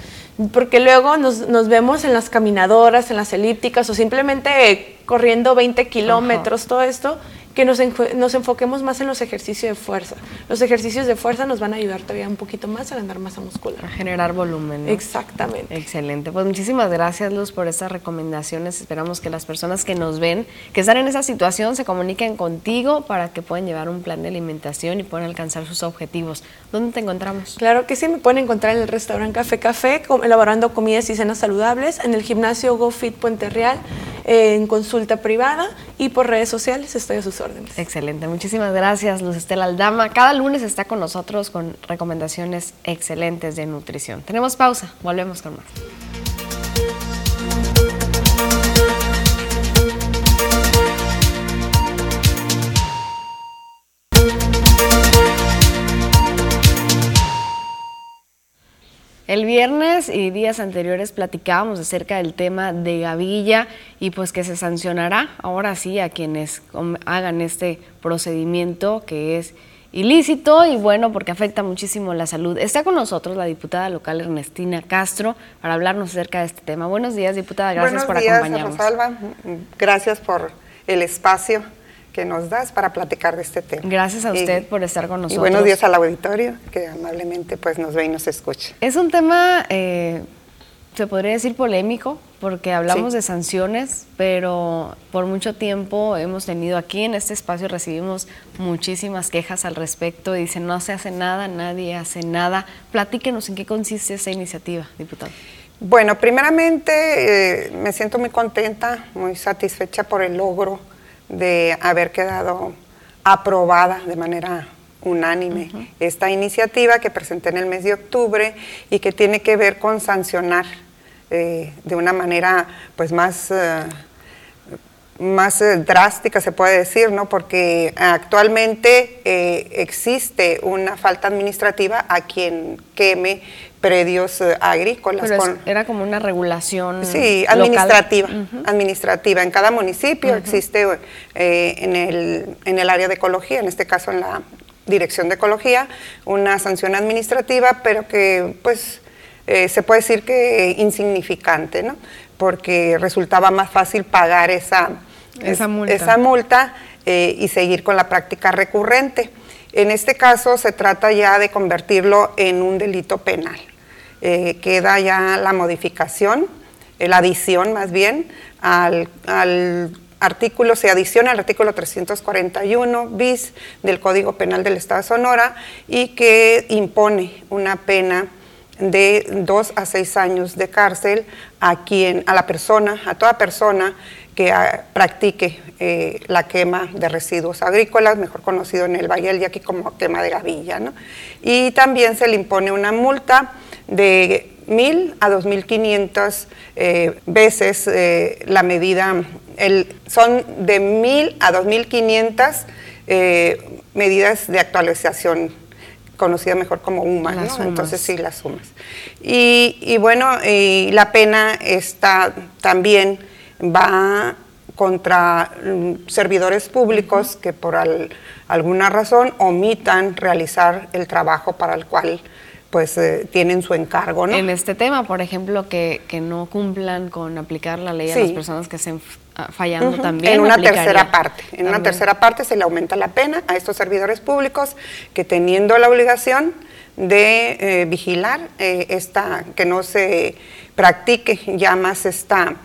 porque luego nos, nos, vemos en las caminadoras, en las elípticas o simplemente corriendo 20 kilómetros, todo esto, que nos, nos, enfoquemos más en los ejercicios de fuerza. Los ejercicios de fuerza nos van a ayudar todavía un poquito más a ganar masa muscular. A generar volumen. Exactamente. Excelente. Pues muchísimas gracias, Luz, por estas recomendaciones. Esperamos que las personas que nos ven, que están en esa situación, se comuniquen contigo para que puedan llevar un plan de alimentación y puedan alcanzar sus objetivos. ¿Dónde te encontramos? Claro que sí, me pueden encontrar en el restaurante Café Café, elaborando comidas y cenas saludables, en el gimnasio GoFit Puente Real, en consulta privada y por redes sociales. Estoy a sus órdenes. Excelente, muchísimas gracias Luz Estela Aldama. Cada lunes está con nosotros con recomendaciones excelentes de nutrición. Tenemos pausa, volvemos con más. El viernes y días anteriores platicábamos acerca del tema de Gavilla y pues que se sancionará ahora sí a quienes hagan este procedimiento que es ilícito y bueno porque afecta muchísimo la salud. Está con nosotros la diputada local Ernestina Castro para hablarnos acerca de este tema. Buenos días, diputada, gracias por acompañarnos. Rosalba. Gracias por el espacio que nos das para platicar de este tema. Gracias a usted por estar con nosotros. Y buenos días al auditorio que amablemente pues nos ve y nos escucha. Es un tema, eh, se podría decir polémico, porque hablamos de sanciones, pero por mucho tiempo hemos tenido aquí en este espacio, recibimos muchísimas quejas al respecto y dicen no se hace nada, nadie hace nada. Platíquenos en qué consiste esta iniciativa, diputado. Bueno, primeramente eh, me siento muy contenta, muy satisfecha por el logro de haber quedado aprobada de manera unánime esta iniciativa que presenté en el mes de octubre y que tiene que ver con sancionar de una manera pues más más eh, drástica se puede decir, ¿no? Porque actualmente eh, existe una falta administrativa a quien queme predios eh, agrícolas. era como una regulación. Sí, administrativa. Administrativa. En cada municipio existe en, el, en el área de ecología, en este caso en la Dirección de Ecología, una sanción administrativa, pero que pues se puede decir que insignificante, ¿no? Porque resultaba más fácil pagar esa esa multa, eh, y seguir con la práctica recurrente. En este caso se trata ya de convertirlo en un delito penal. Eh, queda ya la modificación, eh, la adición más bien, al, artículo, se adiciona al artículo 341 bis del Código Penal del Estado de Sonora y que impone una pena de dos a seis años de cárcel a quien, a la persona, a toda persona que ah, practique eh, la quema de residuos agrícolas, mejor conocido en el Valle del Yaqui como quema de gavilla. Y también se le impone una multa de mil a 2.500 eh, veces eh, la medida, el, son de mil a 2.500 eh, medidas de actualización conocida mejor como UMA, entonces sí, las sumas. Y, y bueno, la pena está también va contra mm, servidores públicos que por alguna razón omitan realizar el trabajo para el cual pues eh, tienen su encargo. ¿no? En este tema, por ejemplo, que, no cumplan con aplicar la ley a las personas que estén ah, fallando también. En una tercera parte. En una tercera parte se le aumenta la pena a estos servidores públicos que teniendo la obligación de eh, vigilar eh, esta, que no se practique ya más esta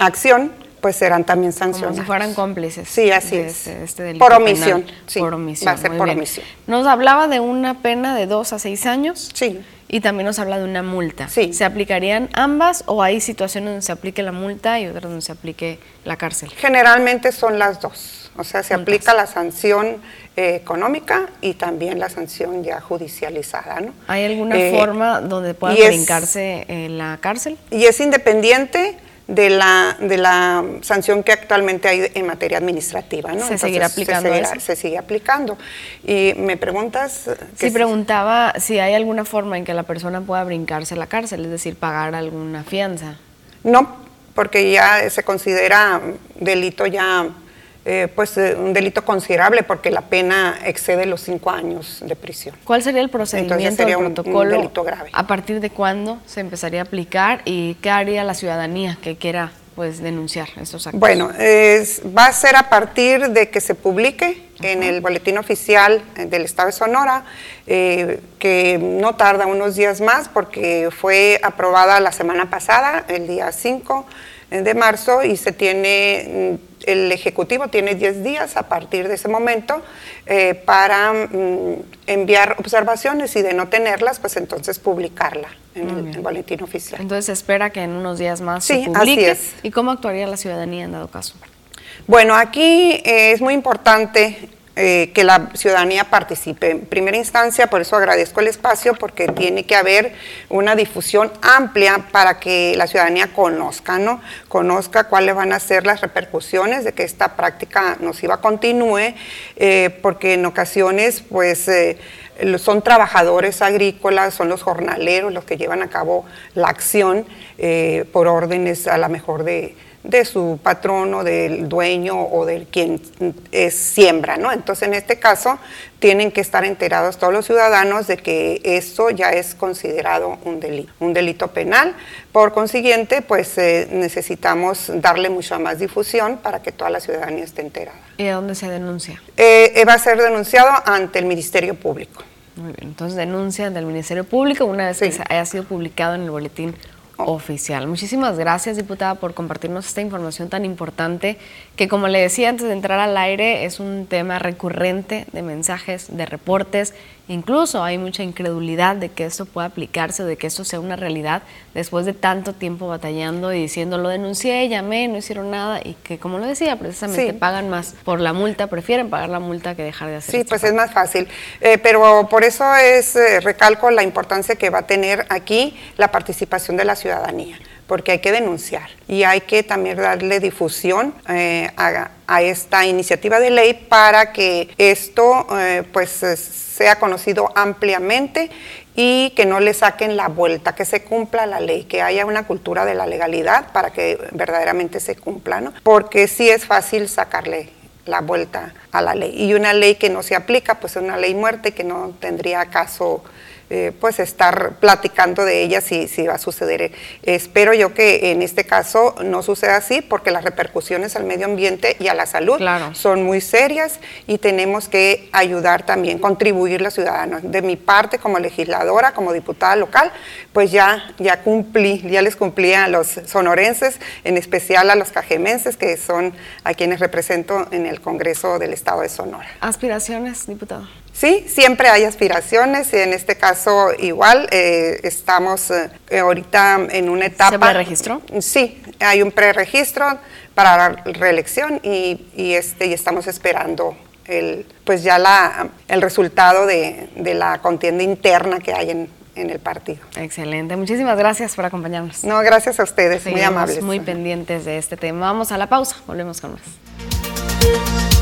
acción, pues serán también sancionados. Como si fueran cómplices. Sí, así es. Este, este por omisión. Sí, por omisión. Va a ser por omisión. Nos hablaba de una pena de dos a seis años. Sí. Y también nos habla de una multa. Sí. ¿Se aplicarían ambas o hay situaciones donde se aplique la multa y otras donde se aplique la cárcel? Generalmente son las dos. O sea, se aplica la sanción eh, económica y también la sanción ya judicializada. ¿no? ¿Hay alguna eh, forma donde pueda brincarse en la cárcel? Y es independiente de la, de la sanción que actualmente hay en materia administrativa. ¿no? Se seguirá aplicando. Se, sigue aplicando. Y me preguntas... Sí, preguntaba si hay alguna forma en que la persona pueda brincarse a la cárcel, es decir, pagar alguna fianza. No, porque ya se considera delito ya eh, pues eh, un delito considerable porque la pena excede los cinco años de prisión. ¿Cuál sería el procedimiento sería un, protocolo? delito grave. ¿A partir de cuándo se empezaría a aplicar y qué haría la ciudadanía que quiera pues denunciar estos actos? Bueno, va a ser a partir de que se publique en el boletín oficial del Estado de Sonora, eh, que no tarda unos días más porque fue aprobada la semana pasada, el día 5 de marzo, y se tiene mm, el Ejecutivo tiene 10 días a partir de ese momento eh, para mm, enviar observaciones y de no tenerlas, pues entonces publicarla en el, boletín oficial. Entonces se espera que en unos días más sí, se publique. Así es. ¿Y cómo actuaría la ciudadanía en dado caso? Bueno, aquí eh, es muy importante eh, que la ciudadanía participe. En primera instancia, por eso agradezco el espacio, porque tiene que haber una difusión amplia para que la ciudadanía conozca, ¿no? Conozca cuáles van a ser las repercusiones de que esta práctica nociva continúe, eh, porque en ocasiones, pues, eh, son trabajadores agrícolas, son los jornaleros los que llevan a cabo la acción por órdenes a la mejor de de su patrono, del dueño o del quien es siembra, ¿no? Entonces, en este caso, tienen que estar enterados todos los ciudadanos de que eso ya es considerado un delito, un delito penal. Por consiguiente, pues eh, necesitamos darle mucha más difusión para que toda la ciudadanía esté enterada. ¿Y a dónde se denuncia? Eh, eh, va a ser denunciado ante el Ministerio Público. Muy bien, entonces denuncia ante el Ministerio Público una vez que haya sido publicado en el boletín oficial. Muchísimas gracias, diputada, por compartirnos esta información tan importante que, como le decía antes de entrar al aire, es un tema recurrente de mensajes, de reportes Incluso hay mucha incredulidad de que esto pueda aplicarse, de que esto sea una realidad después de tanto tiempo batallando y diciendo lo denuncié, llamé, no hicieron nada y que como lo decía, precisamente pagan más por la multa, prefieren pagar la multa que dejar de hacer. Sí, este pues es más fácil. Eh, pero por eso es, eh, recalco la importancia que va a tener aquí la participación de la ciudadanía porque hay que denunciar y hay que también darle difusión eh, a, esta iniciativa de ley para que esto eh, pues sea conocido ampliamente y que no le saquen la vuelta, que se cumpla la ley, que haya una cultura de la legalidad para que verdaderamente se cumpla, ¿no? Porque sí es fácil sacarle la vuelta a la ley. Y una ley que no se aplica, pues es una ley muerte que no tendría caso eh, pues estar platicando de ella si, si va a suceder. espero yo que en este caso no suceda así porque las repercusiones al medio ambiente y a la salud son muy serias y tenemos que ayudar también, contribuir los ciudadanos. De mi parte como legisladora, como diputada local, pues ya, ya cumplí, ya les cumplí a los sonorenses, en especial a los cajemenses, que son a quienes represento en el Congreso del Estado de Sonora. ¿Aspiraciones, diputado? Sí, siempre hay aspiraciones y en este caso igual eh, estamos eh, ahorita en una etapa... ¿Se preregistró? Sí, hay un preregistro para la reelección y, este, y estamos esperando el, pues ya la, el resultado de, la contienda interna que hay en, en, el partido. Excelente, muchísimas gracias por acompañarnos. No, gracias a ustedes, muy amables. Muy pendientes de este tema. Vamos a la pausa, volvemos con más.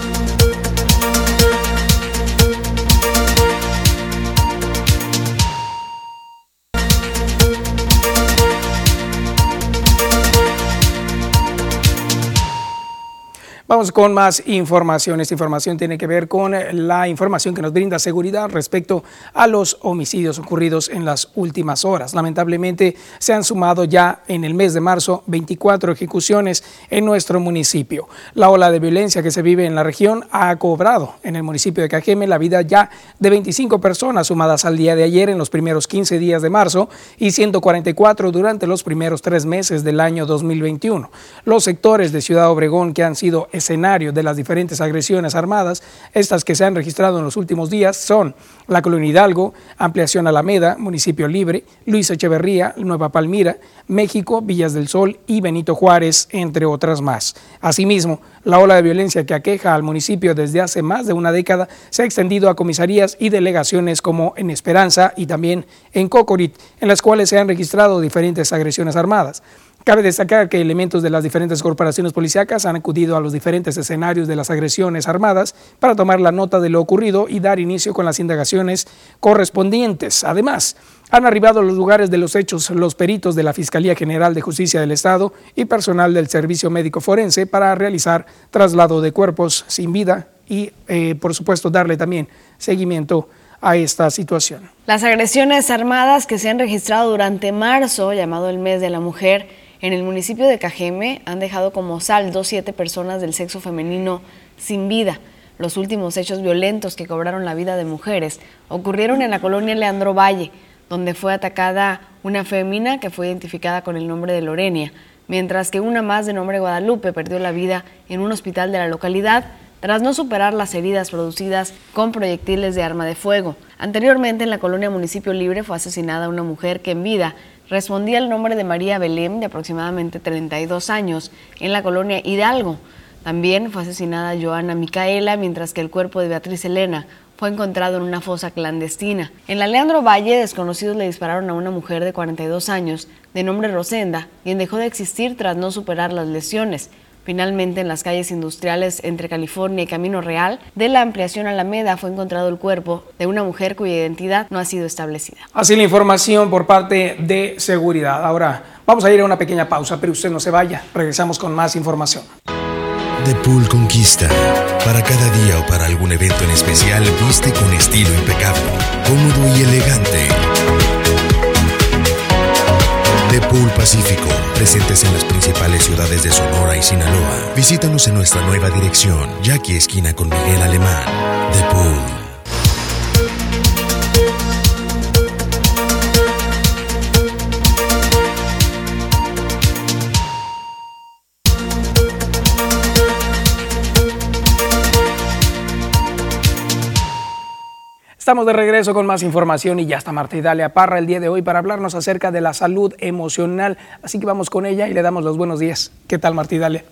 Vamos con más información. Esta información tiene que ver con la información que nos brinda seguridad respecto a los homicidios ocurridos en las últimas horas. Lamentablemente se han sumado ya en el mes de marzo 24 ejecuciones en nuestro municipio. La ola de violencia que se vive en la región ha cobrado en el municipio de Cajeme la vida ya de 25 personas sumadas al día de ayer en los primeros 15 días de marzo y 144 durante los primeros tres meses del año 2021. Los sectores de Ciudad Obregón que han sido escenario de las diferentes agresiones armadas, estas que se han registrado en los últimos días son la Colonia Hidalgo, Ampliación Alameda, Municipio Libre, Luis Echeverría, Nueva Palmira, México, Villas del Sol y Benito Juárez, entre otras más. Asimismo, la ola de violencia que aqueja al municipio desde hace más de una década se ha extendido a comisarías y delegaciones como en Esperanza y también en Cocorit, en las cuales se han registrado diferentes agresiones armadas. Cabe destacar que elementos de las diferentes corporaciones policíacas han acudido a los diferentes escenarios de las agresiones armadas para tomar la nota de lo ocurrido y dar inicio con las indagaciones correspondientes. Además, han arribado a los lugares de los hechos los peritos de la Fiscalía General de Justicia del Estado y personal del Servicio Médico Forense para realizar traslado de cuerpos sin vida y, eh, por supuesto, darle también seguimiento a esta situación. Las agresiones armadas que se han registrado durante marzo, llamado el mes de la mujer, en el municipio de Cajeme han dejado como saldo siete personas del sexo femenino sin vida. Los últimos hechos violentos que cobraron la vida de mujeres ocurrieron en la colonia Leandro Valle, donde fue atacada una fémina que fue identificada con el nombre de Lorenia, mientras que una más de nombre Guadalupe perdió la vida en un hospital de la localidad tras no superar las heridas producidas con proyectiles de arma de fuego. Anteriormente en la colonia Municipio Libre fue asesinada una mujer que en vida respondía el nombre de María Belém, de aproximadamente 32 años, en la colonia Hidalgo. También fue asesinada Joana Micaela, mientras que el cuerpo de Beatriz Elena fue encontrado en una fosa clandestina. En la Leandro Valle, desconocidos le dispararon a una mujer de 42 años, de nombre Rosenda, quien dejó de existir tras no superar las lesiones. Finalmente, en las calles industriales entre California y Camino Real, de la ampliación Alameda fue encontrado el cuerpo de una mujer cuya identidad no ha sido establecida. Así la información por parte de seguridad. Ahora vamos a ir a una pequeña pausa, pero usted no se vaya. Regresamos con más información. The Pool Conquista. Para cada día o para algún evento en especial, viste con estilo impecable, cómodo y elegante de Pool Pacífico, presentes en las principales ciudades de Sonora y Sinaloa. Visítanos en nuestra nueva dirección, Jackie Esquina con Miguel Alemán. The Pool. Estamos de regreso con más información y ya está Marta Idalia Parra el día de hoy para hablarnos acerca de la salud emocional. Así que vamos con ella y le damos los buenos días. ¿Qué tal Marta Idalia?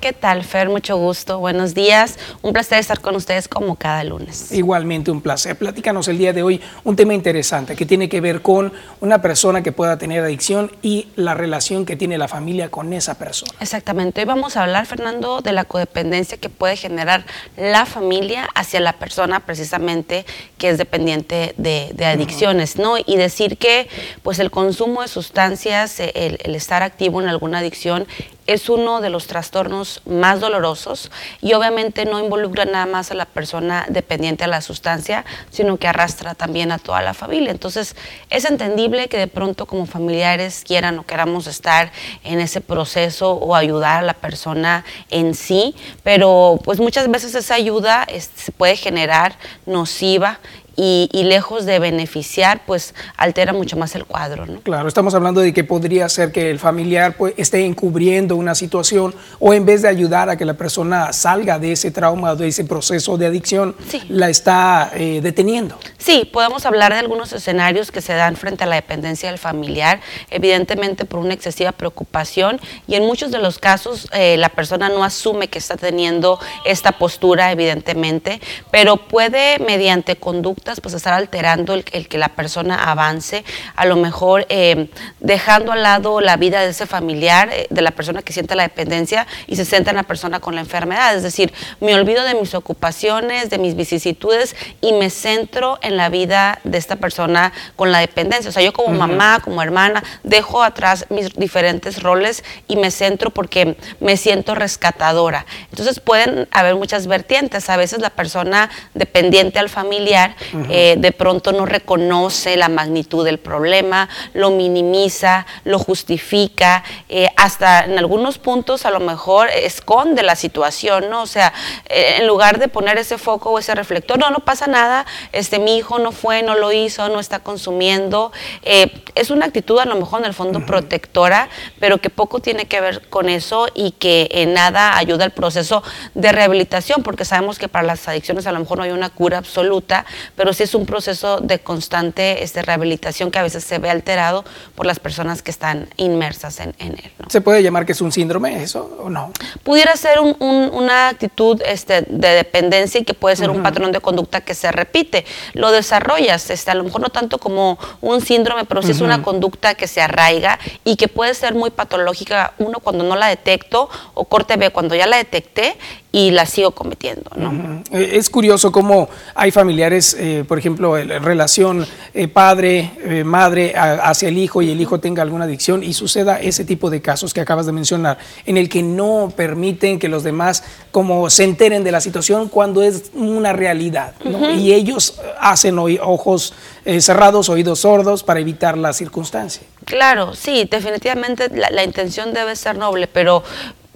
¿Qué tal, Fer? Mucho gusto. Buenos días. Un placer estar con ustedes como cada lunes. Igualmente un placer. Platícanos el día de hoy un tema interesante que tiene que ver con una persona que pueda tener adicción y la relación que tiene la familia con esa persona. Exactamente. Hoy vamos a hablar, Fernando, de la codependencia que puede generar la familia hacia la persona precisamente que es dependiente de, adicciones, ¿no? Y decir que pues el consumo de sustancias, el, el estar activo en alguna adicción es uno de los trastornos más dolorosos y obviamente no involucra nada más a la persona dependiente a la sustancia, sino que arrastra también a toda la familia. Entonces, es entendible que de pronto como familiares quieran o queramos estar en ese proceso o ayudar a la persona en sí, pero pues muchas veces esa ayuda se puede generar nociva y, lejos de beneficiar, pues altera mucho más el cuadro. ¿no? Claro, estamos hablando de que podría ser que el familiar pues, esté encubriendo una situación o en vez de ayudar a que la persona salga de ese trauma, de ese proceso de adicción, la está eh, deteniendo. Sí, podemos hablar de algunos escenarios que se dan frente a la dependencia del familiar, evidentemente por una excesiva preocupación y en muchos de los casos eh, la persona no asume que está teniendo esta postura, evidentemente, pero puede mediante conducta pues estar alterando el, que la persona avance, a lo mejor eh, dejando al lado la vida de ese familiar, eh, de la persona que siente la dependencia y se centra en la persona con la enfermedad. Es decir, me olvido de mis ocupaciones, de mis vicisitudes y me centro en la vida de esta persona con la dependencia. O sea, yo como mamá, como hermana, dejo atrás mis diferentes roles y me centro porque me siento rescatadora. Entonces pueden haber muchas vertientes. A veces la persona dependiente al familiar eh, de pronto no reconoce la magnitud del problema, lo minimiza, lo justifica, eh, hasta en algunos puntos a lo mejor esconde la situación, ¿no? O sea, eh, en lugar de poner ese foco o ese reflector, no, no pasa nada, este, mi hijo no fue, no lo hizo, no está consumiendo. es una actitud a lo mejor en el fondo protectora, pero que poco tiene que ver con eso y que en nada ayuda al proceso de rehabilitación, porque sabemos que para las adicciones a lo mejor no hay una cura absoluta, pero sí es un proceso de constante este, rehabilitación que a veces se ve alterado por las personas que están inmersas en, él. ¿Se puede llamar que es un síndrome eso o no? Pudiera ser una actitud este, de dependencia y que puede ser un patrón de conducta que se repite. Lo desarrollas, este, a lo mejor no tanto como un síndrome, pero sí es una conducta que se arraiga y que puede ser muy patológica, uno cuando no la detecto o corte B cuando ya la detecté y la sigo cometiendo. ¿no? Eh, es curioso cómo hay familiares, eh, por ejemplo, relación eh, padre, madre hacia el hijo y el hijo tenga alguna adicción y suceda ese tipo de casos que acabas de mencionar, en el que no permiten que los demás como se enteren de la situación cuando es una realidad. Y ellos hacen ojos cerrados, oídos sordos para evitar la circunstancia. Claro, sí, definitivamente la, la intención debe ser noble, pero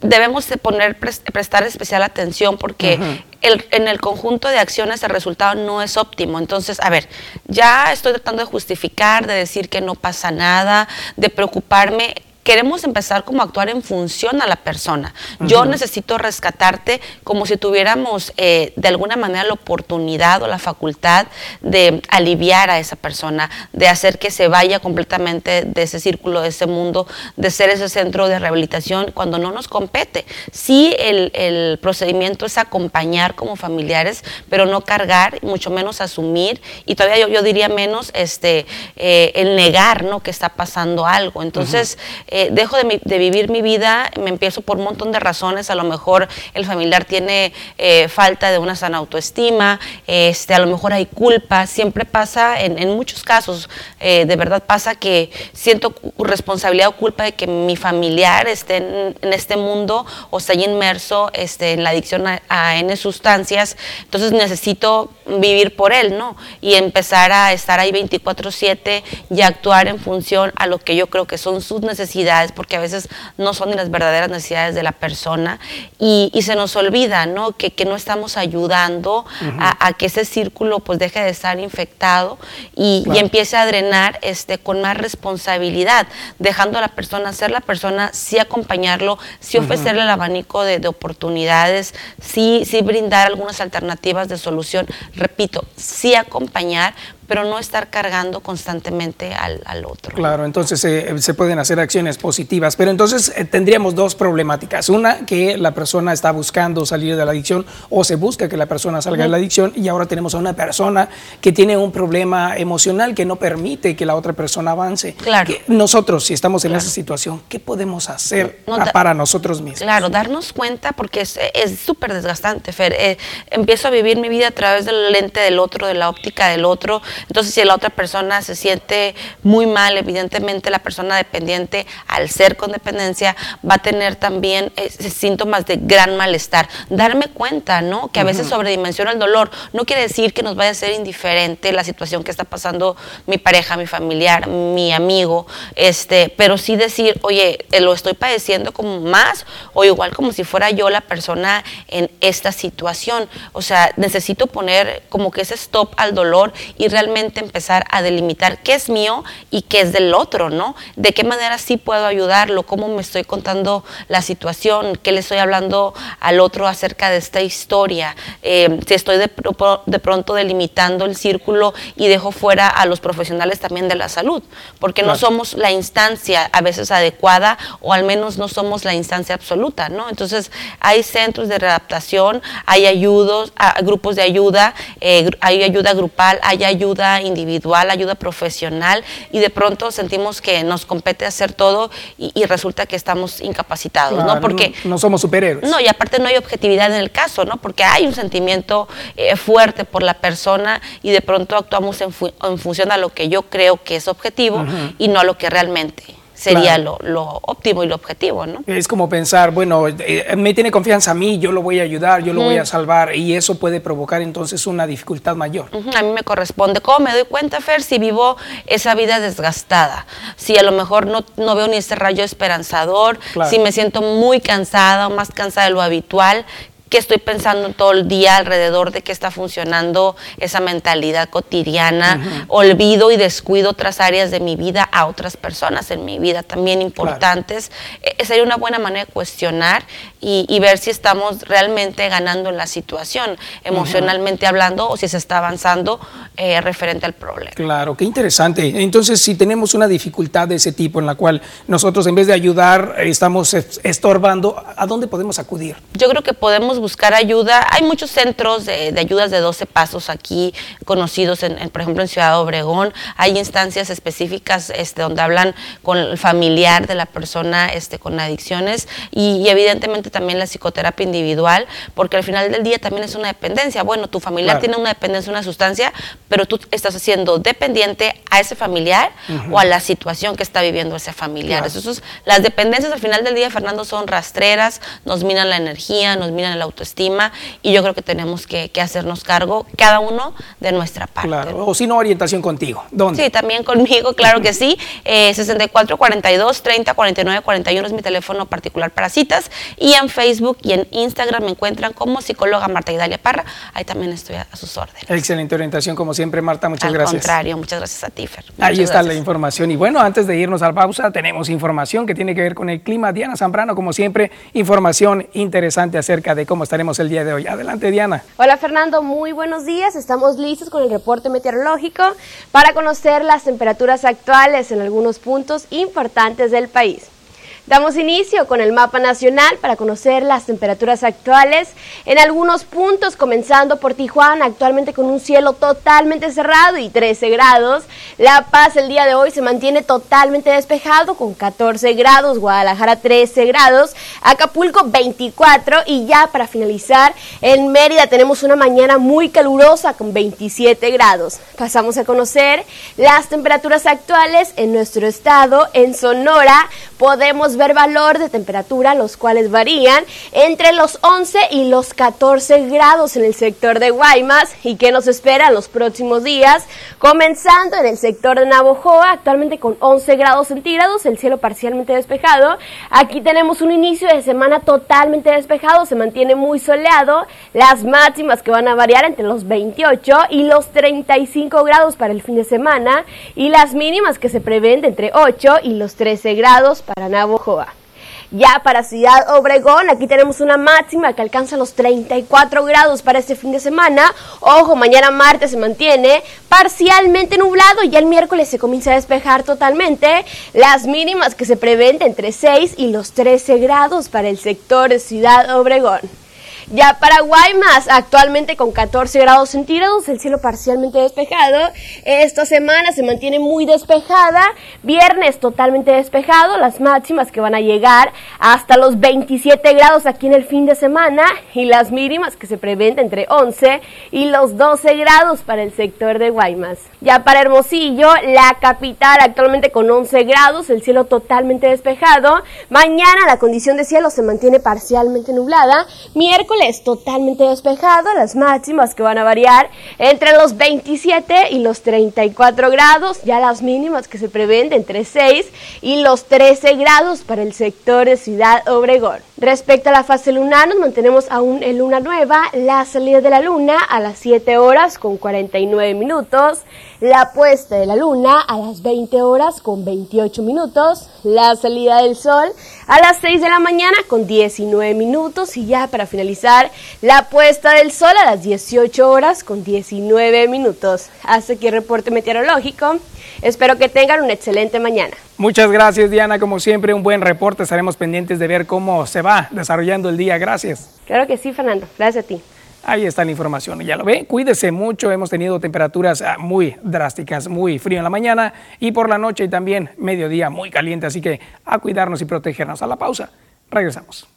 debemos de poner, prestar especial atención porque el, en el conjunto de acciones el resultado no es óptimo. Entonces, a ver, ya estoy tratando de justificar, de decir que no pasa nada, de preocuparme queremos empezar como a actuar en función a la persona. Yo necesito rescatarte como si tuviéramos eh, de alguna manera la oportunidad o la facultad de aliviar a esa persona, de hacer que se vaya completamente de ese círculo, de ese mundo, de ser ese centro de rehabilitación cuando no nos compete. Sí, el, procedimiento es acompañar como familiares, pero no cargar, mucho menos asumir y todavía yo, diría menos este, eh, el negar ¿no? que está pasando algo. Entonces, eh, dejo de, vivir mi vida, me empiezo por un montón de razones, a lo mejor el familiar tiene eh, falta de una sana autoestima, este, a lo mejor hay culpa, siempre pasa, en, muchos casos, eh, de verdad pasa que siento responsabilidad o culpa de que mi familiar esté en, este mundo o esté inmerso este, en la adicción a, a N sustancias, entonces necesito vivir por él, ¿no? Y empezar a estar ahí 24/7 y actuar en función a lo que yo creo que son sus necesidades porque a veces no son ni las verdaderas necesidades de la persona, y, se nos olvida, ¿no? Que, no estamos ayudando a, que ese círculo pues deje de estar infectado y, empiece a drenar este, con más responsabilidad, dejando a la persona ser la persona, sí acompañarlo, sí ofrecerle el abanico de, oportunidades, sí, sí brindar algunas alternativas de solución, repito, sí acompañar, pero no estar cargando constantemente al, otro. Claro, entonces eh, se pueden hacer acciones positivas, pero entonces eh, tendríamos dos problemáticas. Una, que la persona está buscando salir de la adicción o se busca que la persona salga de la adicción y ahora tenemos a una persona que tiene un problema emocional que no permite que la otra persona avance. Claro. nosotros, si estamos en esa situación, ¿qué podemos hacer para nosotros mismos? Claro, darnos cuenta porque es súper desgastante, Fer. Eh, empiezo a vivir mi vida a través del lente del otro, de la óptica del otro. Entonces, si la otra persona se siente muy mal, evidentemente la persona dependiente, al ser con dependencia, va a tener también eh, síntomas de gran malestar. Darme cuenta, ¿no? Que a veces sobredimensiona el dolor. No quiere decir que nos vaya a ser indiferente la situación que está pasando mi pareja, mi familiar, mi amigo, este, pero sí decir, oye, eh, lo estoy padeciendo como más o igual como si fuera yo la persona en esta situación. O sea, necesito poner como que ese stop al dolor y realmente empezar a delimitar qué es mío y qué es del otro, ¿no? De qué manera sí puedo ayudarlo, cómo me estoy contando la situación, qué le estoy hablando al otro acerca de esta historia, eh, si estoy de, de pronto delimitando el círculo y dejo fuera a los profesionales también de la salud, porque no somos la instancia a veces adecuada o al menos no somos la instancia absoluta, ¿no? Entonces hay centros de readaptación, hay ayudos, grupos de ayuda, eh, hay ayuda grupal, hay ayuda individual, ayuda profesional y de pronto sentimos que nos compete hacer todo y, resulta que estamos incapacitados, ¿no? Porque no, somos superhéroes. No, y aparte no hay objetividad en el caso, ¿no? Porque hay un sentimiento eh, fuerte por la persona y de pronto actuamos en, función a lo que yo creo que es objetivo y no a lo que realmente sería lo, óptimo y lo objetivo, ¿no? Es como pensar, bueno, eh, me tiene confianza a mí, yo lo voy a ayudar, yo lo voy a salvar y eso puede provocar entonces una dificultad mayor. A mí me corresponde. ¿Cómo me doy cuenta, Fer, si vivo esa vida desgastada? Si a lo mejor no, no veo ni ese rayo esperanzador, si me siento muy cansada o más cansada de lo habitual, que estoy pensando todo el día alrededor de que está funcionando esa mentalidad cotidiana, olvido y descuido otras áreas de mi vida a otras personas en mi vida también importantes. E, sería una buena manera de cuestionar y, ver si estamos realmente ganando en la situación, emocionalmente hablando, o si se está avanzando eh, referente al problema. Claro, qué interesante. Entonces, si tenemos una dificultad de ese tipo en la cual nosotros en vez de ayudar estamos estorbando, ¿a dónde podemos acudir? Yo creo que podemos buscar ayuda. Hay muchos centros de, ayudas de 12 pasos aquí conocidos, en, por ejemplo, en Ciudad Obregón. Hay instancias específicas este, donde hablan con el familiar de la persona este, con adicciones y, evidentemente también la psicoterapia individual, porque al final del día también es una dependencia. Bueno, tu familiar tiene una dependencia, una sustancia, pero tú estás haciendo dependiente a ese familiar o a la situación que está viviendo ese familiar. las dependencias al final del día, Fernando, son rastreras, nos minan la energía, nos minan el autoestima y yo creo que tenemos que, hacernos cargo cada uno de nuestra parte. Claro, o si no, orientación contigo. ¿Dónde? Sí, también conmigo, claro que sí. Eh, 64 42 30 49 41 es mi teléfono particular para citas y en Facebook y en Instagram me encuentran como psicóloga Marta Idalia Parra. Ahí también estoy a, sus órdenes. Excelente orientación, como siempre, Marta. Muchas gracias. Al contrario, muchas gracias a ti, Fer. Ahí está la información. Y bueno, antes de irnos a la pausa, tenemos información que tiene que ver con el clima. Diana Zambrano, como siempre, información interesante acerca de cómo estaremos el día de hoy. Adelante, Diana. Hola, Fernando. Muy buenos días. Estamos listos con el reporte meteorológico para conocer las temperaturas actuales en algunos puntos importantes del país. Damos inicio con el mapa nacional para conocer las temperaturas actuales en algunos puntos, comenzando por Tijuana, actualmente con un cielo totalmente cerrado y 13 grados. La Paz el día de hoy se mantiene totalmente despejado con 14 grados, Guadalajara 13 grados, Acapulco 24 y ya para finalizar, en Mérida tenemos una mañana muy calurosa con 27 grados. Pasamos a conocer las temperaturas actuales en nuestro estado, en Sonora podemos ver valor de temperatura, los cuales varían entre los 11 y los 14 grados en el sector de Guaymas y que nos espera en los próximos días, comenzando en el sector de Navojoa, actualmente con 11 grados centígrados, el cielo parcialmente despejado. Aquí tenemos un inicio de semana totalmente despejado, se mantiene muy soleado, las máximas que van a variar entre los 28 y los 35 grados para el fin de semana y las mínimas que se prevén de entre 8 y los 13 grados para Navojoa. Ya para Ciudad Obregón, aquí tenemos una máxima que alcanza los 34 grados para este fin de semana. Ojo, mañana martes se mantiene parcialmente nublado y el miércoles se comienza a despejar totalmente. Las mínimas que se prevén entre 6 y los 13 grados para el sector Ciudad Obregón. Ya para Guaymas, actualmente con 14 grados centígrados, el cielo parcialmente despejado. Esta semana se mantiene muy despejada. Viernes totalmente despejado. Las máximas que van a llegar hasta los 27 grados aquí en el fin de semana. Y las mínimas que se prevén entre 11 y los 12 grados para el sector de Guaymas. Ya para Hermosillo, la capital actualmente con 11 grados, el cielo totalmente despejado. Mañana la condición de cielo se mantiene parcialmente nublada. Miércoles es totalmente despejado, las máximas que van a variar entre los 27 y los 34 grados, ya las mínimas que se prevén de entre 6 y los 13 grados para el sector de Ciudad Obregón. Respecto a la fase lunar, nos mantenemos aún en luna nueva, la salida de la luna a las 7 horas con 49 minutos, la puesta de la luna a las 20 horas con 28 minutos, la salida del sol a las 6 de la mañana con 19 minutos y ya para finalizar la puesta del sol a las 18 horas con 19 minutos. Hasta aquí el reporte meteorológico. Espero que tengan una excelente mañana. Muchas gracias Diana, como siempre un buen reporte. Estaremos pendientes de ver cómo se va desarrollando el día. Gracias. Claro que sí, Fernando. Gracias a ti. Ahí está la información, ya lo ve, cuídese mucho, hemos tenido temperaturas ah, muy drásticas, muy frío en la mañana y por la noche y también mediodía muy caliente, así que a cuidarnos y protegernos. A la pausa, regresamos.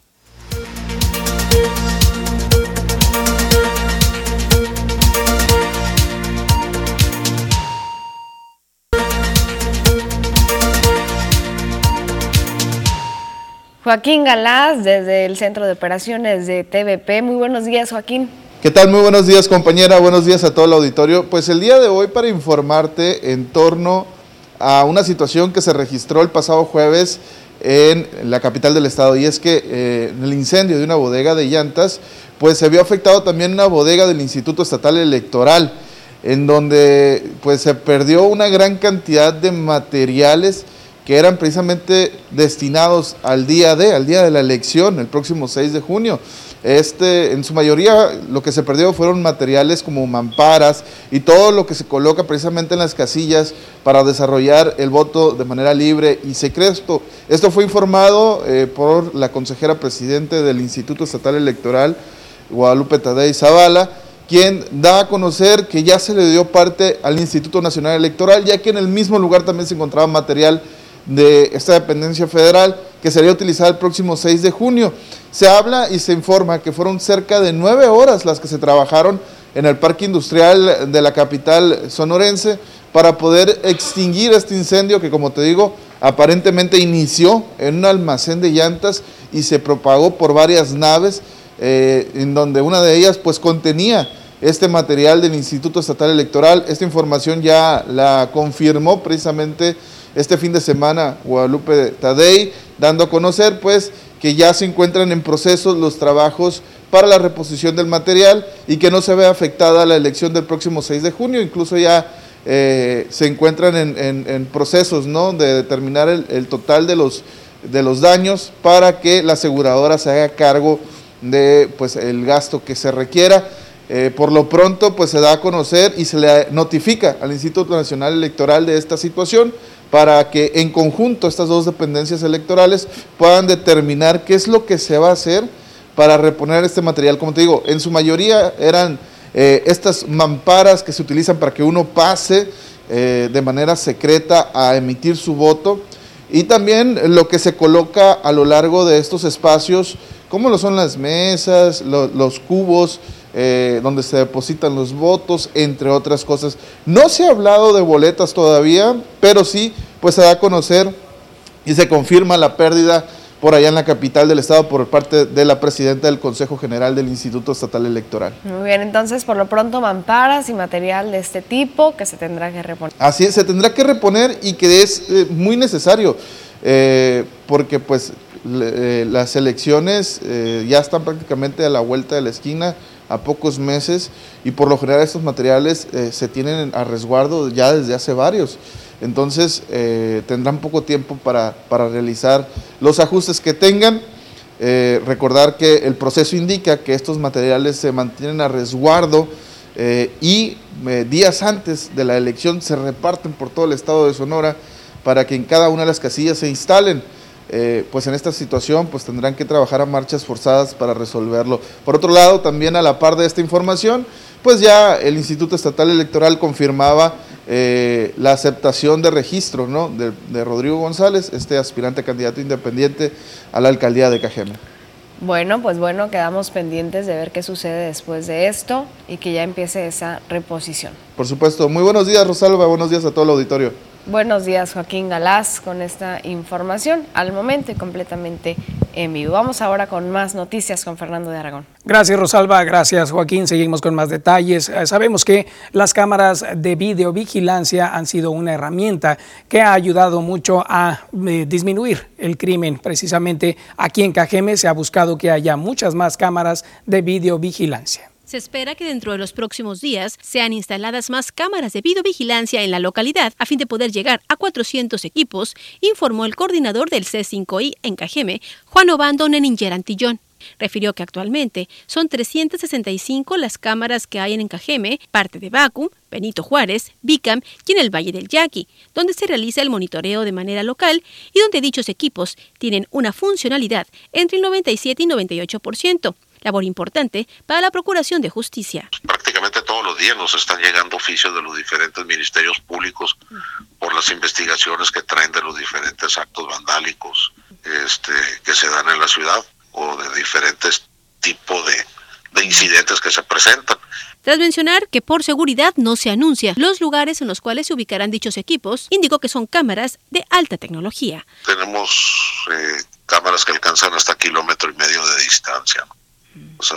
Joaquín Galás, desde el Centro de Operaciones de TVP. Muy buenos días, Joaquín. ¿Qué tal? Muy buenos días, compañera. Buenos días a todo el auditorio. Pues el día de hoy para informarte en torno a una situación que se registró el pasado jueves en la capital del estado y es que eh, el incendio de una bodega de llantas pues se vio afectado también una bodega del Instituto Estatal Electoral en donde pues se perdió una gran cantidad de materiales que eran precisamente destinados al día de, al día de la elección, el próximo 6 de junio. Este, en su mayoría lo que se perdió fueron materiales como mamparas y todo lo que se coloca precisamente en las casillas para desarrollar el voto de manera libre y secreto. Esto fue informado eh, por la consejera presidente del Instituto Estatal Electoral, Guadalupe Tadei Zavala, quien da a conocer que ya se le dio parte al Instituto Nacional Electoral, ya que en el mismo lugar también se encontraba material de esta dependencia federal que sería utilizada el próximo 6 de junio. Se habla y se informa que fueron cerca de nueve horas las que se trabajaron en el parque industrial de la capital sonorense para poder extinguir este incendio que, como te digo, aparentemente inició en un almacén de llantas y se propagó por varias naves, eh, en donde una de ellas pues contenía este material del Instituto Estatal Electoral. Esta información ya la confirmó precisamente este fin de semana Guadalupe Tadei, dando a conocer pues que ya se encuentran en proceso los trabajos para la reposición del material y que no se ve afectada la elección del próximo 6 de junio, incluso ya eh, se encuentran en, procesos ¿no? de determinar el, total de los, de los daños para que la aseguradora se haga cargo de pues, el gasto que se requiera. Eh, por lo pronto, pues se da a conocer y se le notifica al Instituto Nacional Electoral de esta situación para que en conjunto estas dos dependencias electorales puedan determinar qué es lo que se va a hacer para reponer este material. Como te digo, en su mayoría eran eh, estas mamparas que se utilizan para que uno pase eh, de manera secreta a emitir su voto y también lo que se coloca a lo largo de estos espacios, como lo son las mesas, los cubos, eh, donde se depositan los votos, entre otras cosas. No se ha hablado de boletas todavía, pero sí, pues se da a conocer y se confirma la pérdida por allá en la capital del estado por parte de la presidenta del Consejo General del Instituto Estatal Electoral. Muy bien, entonces por lo pronto mamparas y material de este tipo que se tendrá que reponer. Así es, se tendrá que reponer y que es eh, muy necesario, eh, porque pues las elecciones ya están prácticamente a la vuelta de la esquina, a pocos meses y por lo general estos materiales eh, se tienen a resguardo ya desde hace varios. Entonces eh, tendrán poco tiempo para, realizar los ajustes que tengan. Eh, recordar que el proceso indica que estos materiales se mantienen a resguardo y días antes de la elección se reparten por todo el estado de Sonora para que en cada una de las casillas se instalen. Pues en esta situación pues tendrán que trabajar a marchas forzadas para resolverlo. Por otro lado, también a la par de esta información, pues ya el Instituto Estatal Electoral confirmaba la aceptación de registro ¿no? de, de, Rodrigo González, este aspirante candidato independiente a la alcaldía de Cajeme. Bueno, pues bueno, quedamos pendientes de ver qué sucede después de esto y que ya empiece esa reposición. Por supuesto. Muy buenos días, Rosalba. Buenos días a todo el auditorio. Buenos días, Joaquín Galás, con esta información al momento y completamente en vivo. Vamos ahora con más noticias con Fernando de Aragón. Gracias, Rosalba. Gracias, Joaquín. Seguimos con más detalles. Eh, sabemos que las cámaras de videovigilancia han sido una herramienta que ha ayudado mucho a eh, disminuir el crimen. Precisamente aquí en Cajeme se ha buscado que haya muchas más cámaras de videovigilancia. Se espera que dentro de los próximos días sean instaladas más cámaras de videovigilancia en la localidad a fin de poder llegar a 400 equipos, informó el coordinador del C5I en Cajeme, Juan Obando Neninger Antillón. Refirió que actualmente son 365 las cámaras que hay en Cajeme, parte de Vacum, Benito Juárez, Bicam y en el Valle del Yaqui, donde se realiza el monitoreo de manera local y donde dichos equipos tienen una funcionalidad entre el 97 y 98% labor importante para la Procuración de Justicia. Prácticamente todos los días nos están llegando oficios de los diferentes ministerios públicos por las investigaciones que traen de los diferentes actos vandálicos este, que se dan en la ciudad o de diferentes tipos de, de incidentes que se presentan. Tras mencionar que por seguridad no se anuncia los lugares en los cuales se ubicarán dichos equipos, indicó que son cámaras de alta tecnología. Tenemos eh, cámaras que alcanzan hasta kilómetro y medio de distancia. O sea,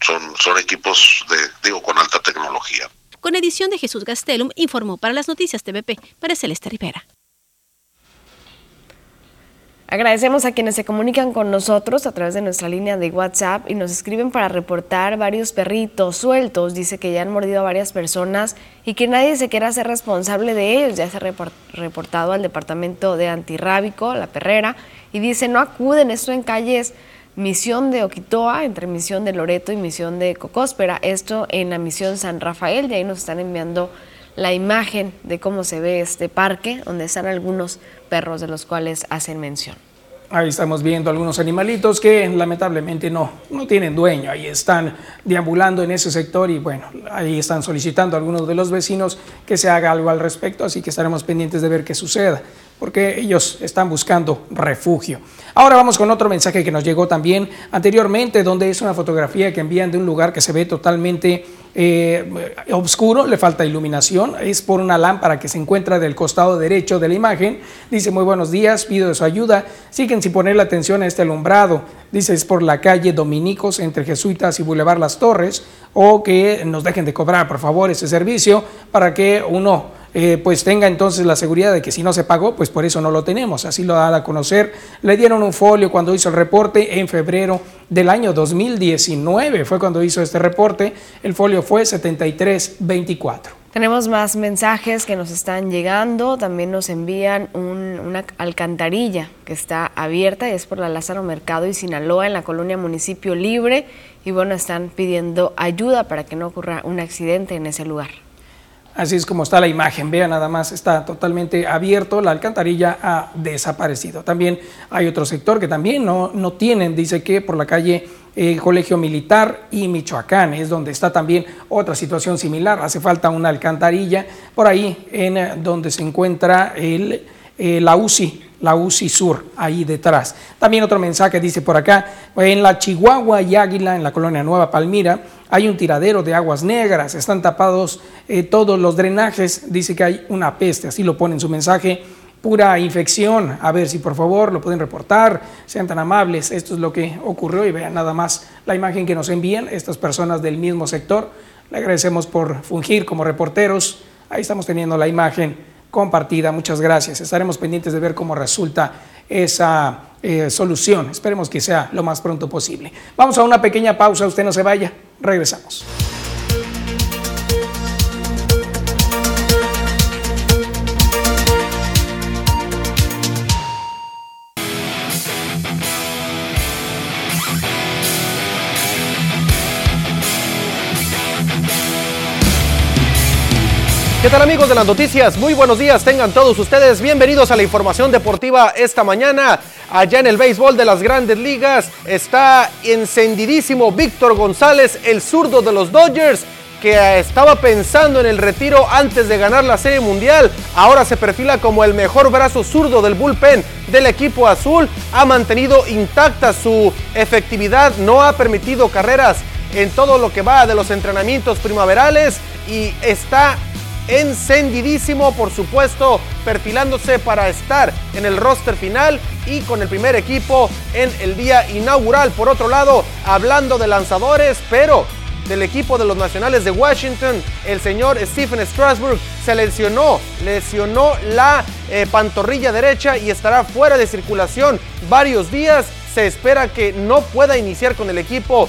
son, son equipos de, digo, con alta tecnología. Con edición de Jesús Gastelum, informó para las noticias TVP, para Celeste Rivera. Agradecemos a quienes se comunican con nosotros a través de nuestra línea de WhatsApp y nos escriben para reportar varios perritos sueltos. Dice que ya han mordido a varias personas y que nadie se quiera hacer responsable de ellos. Ya se ha reportado al departamento de antirrábico, la perrera, y dice no acuden, esto en calles misión de Oquitoa, entre misión de Loreto y misión de Cocóspera, esto en la misión San Rafael, y ahí nos están enviando la imagen de cómo se ve este parque, donde están algunos perros de los cuales hacen mención. Ahí estamos viendo algunos animalitos que lamentablemente no, no tienen dueño, ahí están deambulando en ese sector y bueno, ahí están solicitando a algunos de los vecinos que se haga algo al respecto, así que estaremos pendientes de ver qué suceda porque ellos están buscando refugio. Ahora vamos con otro mensaje que nos llegó también anteriormente, donde es una fotografía que envían de un lugar que se ve totalmente eh, oscuro, le falta iluminación, es por una lámpara que se encuentra del costado derecho de la imagen. Dice, muy buenos días, pido de su ayuda, siguen sin ponerle atención a este alumbrado. Dice, es por la calle Dominicos entre Jesuitas y Boulevard Las Torres, o que nos dejen de cobrar, por favor, ese servicio para que uno eh, pues tenga entonces la seguridad de que si no se pagó, pues por eso no lo tenemos. Así lo da a conocer. Le dieron un folio cuando hizo el reporte en febrero del año 2019. Fue cuando hizo este reporte. El folio fue 7324. Tenemos más mensajes que nos están llegando. También nos envían una alcantarilla que está abierta y es por la Lázaro Mercado y Sinaloa en la colonia Municipio Libre. Y bueno, están pidiendo ayuda para que no ocurra un accidente en ese lugar. Así es como está la imagen, vean nada más, está totalmente abierto, la alcantarilla ha desaparecido. También hay otro sector que también no, no tienen, dice que por la calle eh, Colegio Militar y Michoacán, es donde está también otra situación similar, hace falta una alcantarilla por ahí en eh, donde se encuentra el, eh, la UCI, la UCI Sur, ahí detrás. También otro mensaje dice por acá, en la Chihuahua y Águila, en la colonia Nueva Palmira, hay un tiradero de aguas negras, están tapados eh, todos los drenajes, dice que hay una peste, así lo pone en su mensaje, pura infección, a ver si por favor lo pueden reportar, sean tan amables, esto es lo que ocurrió y vean nada más la imagen que nos envían estas personas del mismo sector, le agradecemos por fungir como reporteros, ahí estamos teniendo la imagen compartida, muchas gracias, estaremos pendientes de ver cómo resulta esa eh, solución. Esperemos que sea lo más pronto posible. Vamos a una pequeña pausa, usted no se vaya, regresamos. ¿Qué tal amigos de las noticias? Muy buenos días, tengan todos ustedes bienvenidos a la información deportiva esta mañana. Allá en el béisbol de las grandes ligas está encendidísimo Víctor González, el zurdo de los Dodgers, que estaba pensando en el retiro antes de ganar la Serie Mundial. Ahora se perfila como el mejor brazo zurdo del bullpen del equipo azul. Ha mantenido intacta su efectividad, no ha permitido carreras en todo lo que va de los entrenamientos primaverales y está encendidísimo, por supuesto, perfilándose para estar en el roster final y con el primer equipo en el día inaugural. Por otro lado, hablando de lanzadores, pero del equipo de los Nacionales de Washington, el señor Stephen Strasburg se lesionó, lesionó la eh, pantorrilla derecha y estará fuera de circulación varios días. Se espera que no pueda iniciar con el equipo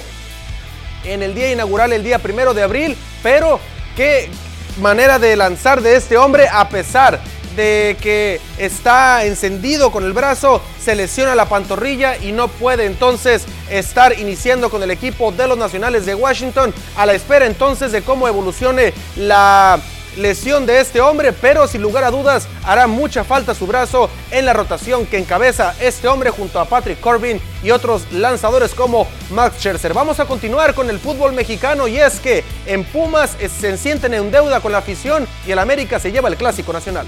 en el día inaugural, el día primero de abril, pero que manera de lanzar de este hombre a pesar de que está encendido con el brazo, se lesiona la pantorrilla y no puede entonces estar iniciando con el equipo de los Nacionales de Washington a la espera entonces de cómo evolucione la lesión de este hombre, pero sin lugar a dudas hará mucha falta su brazo en la rotación que encabeza este hombre junto a Patrick Corbin y otros lanzadores como Max Scherzer. Vamos a continuar con el fútbol mexicano y es que en Pumas se sienten en deuda con la afición y el América se lleva el clásico nacional.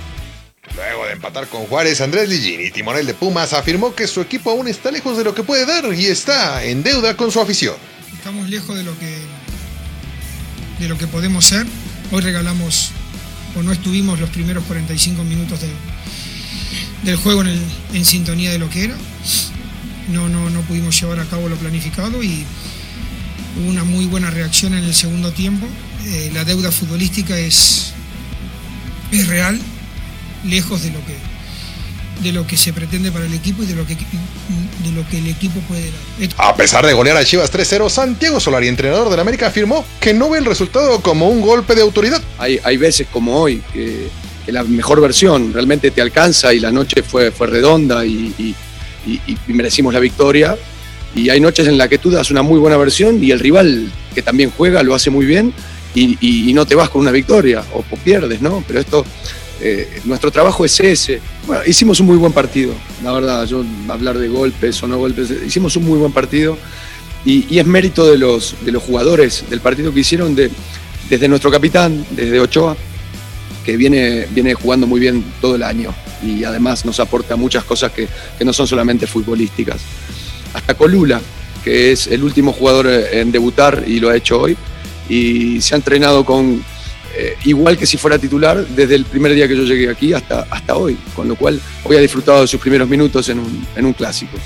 Luego de empatar con Juárez, Andrés Ligini, timonel de Pumas, afirmó que su equipo aún está lejos de lo que puede dar y está en deuda con su afición. Estamos lejos de lo que de lo que podemos ser Hoy regalamos o no estuvimos los primeros 45 minutos del juego en, sintonía de lo que era. No, no, no pudimos llevar a cabo lo planificado y hubo una muy buena reacción en el segundo tiempo. Eh, la deuda futbolística es, es real, lejos de lo que de lo que se pretende para el equipo y de lo que, de lo que el equipo puede dar. A pesar de golear a Chivas 3-0, Santiago Solari, entrenador del América, afirmó que no ve el resultado como un golpe de autoridad. Hay, hay veces como hoy que, la mejor versión realmente te alcanza y la noche fue, fue redonda y, merecimos la victoria. Y hay noches en las que tú das una muy buena versión y el rival que también juega lo hace muy bien y, no te vas con una victoria o, o pierdes, ¿no? Pero esto eh, nuestro trabajo es ese. Bueno, hicimos un muy buen partido, la verdad, yo hablar de golpes o no golpes, hicimos un muy buen partido y, es mérito de los, de los jugadores del partido que hicieron, de, desde nuestro capitán, desde Ochoa, que viene, viene jugando muy bien todo el año y además nos aporta muchas cosas que, que no son solamente futbolísticas. Hasta Colula, que es el último jugador en debutar y lo ha hecho hoy, y se ha entrenado con, eh, igual que si fuera titular desde el primer día que yo llegué aquí hasta, hasta hoy, con lo cual hoy ha disfrutado de sus primeros minutos en un, en un clásico.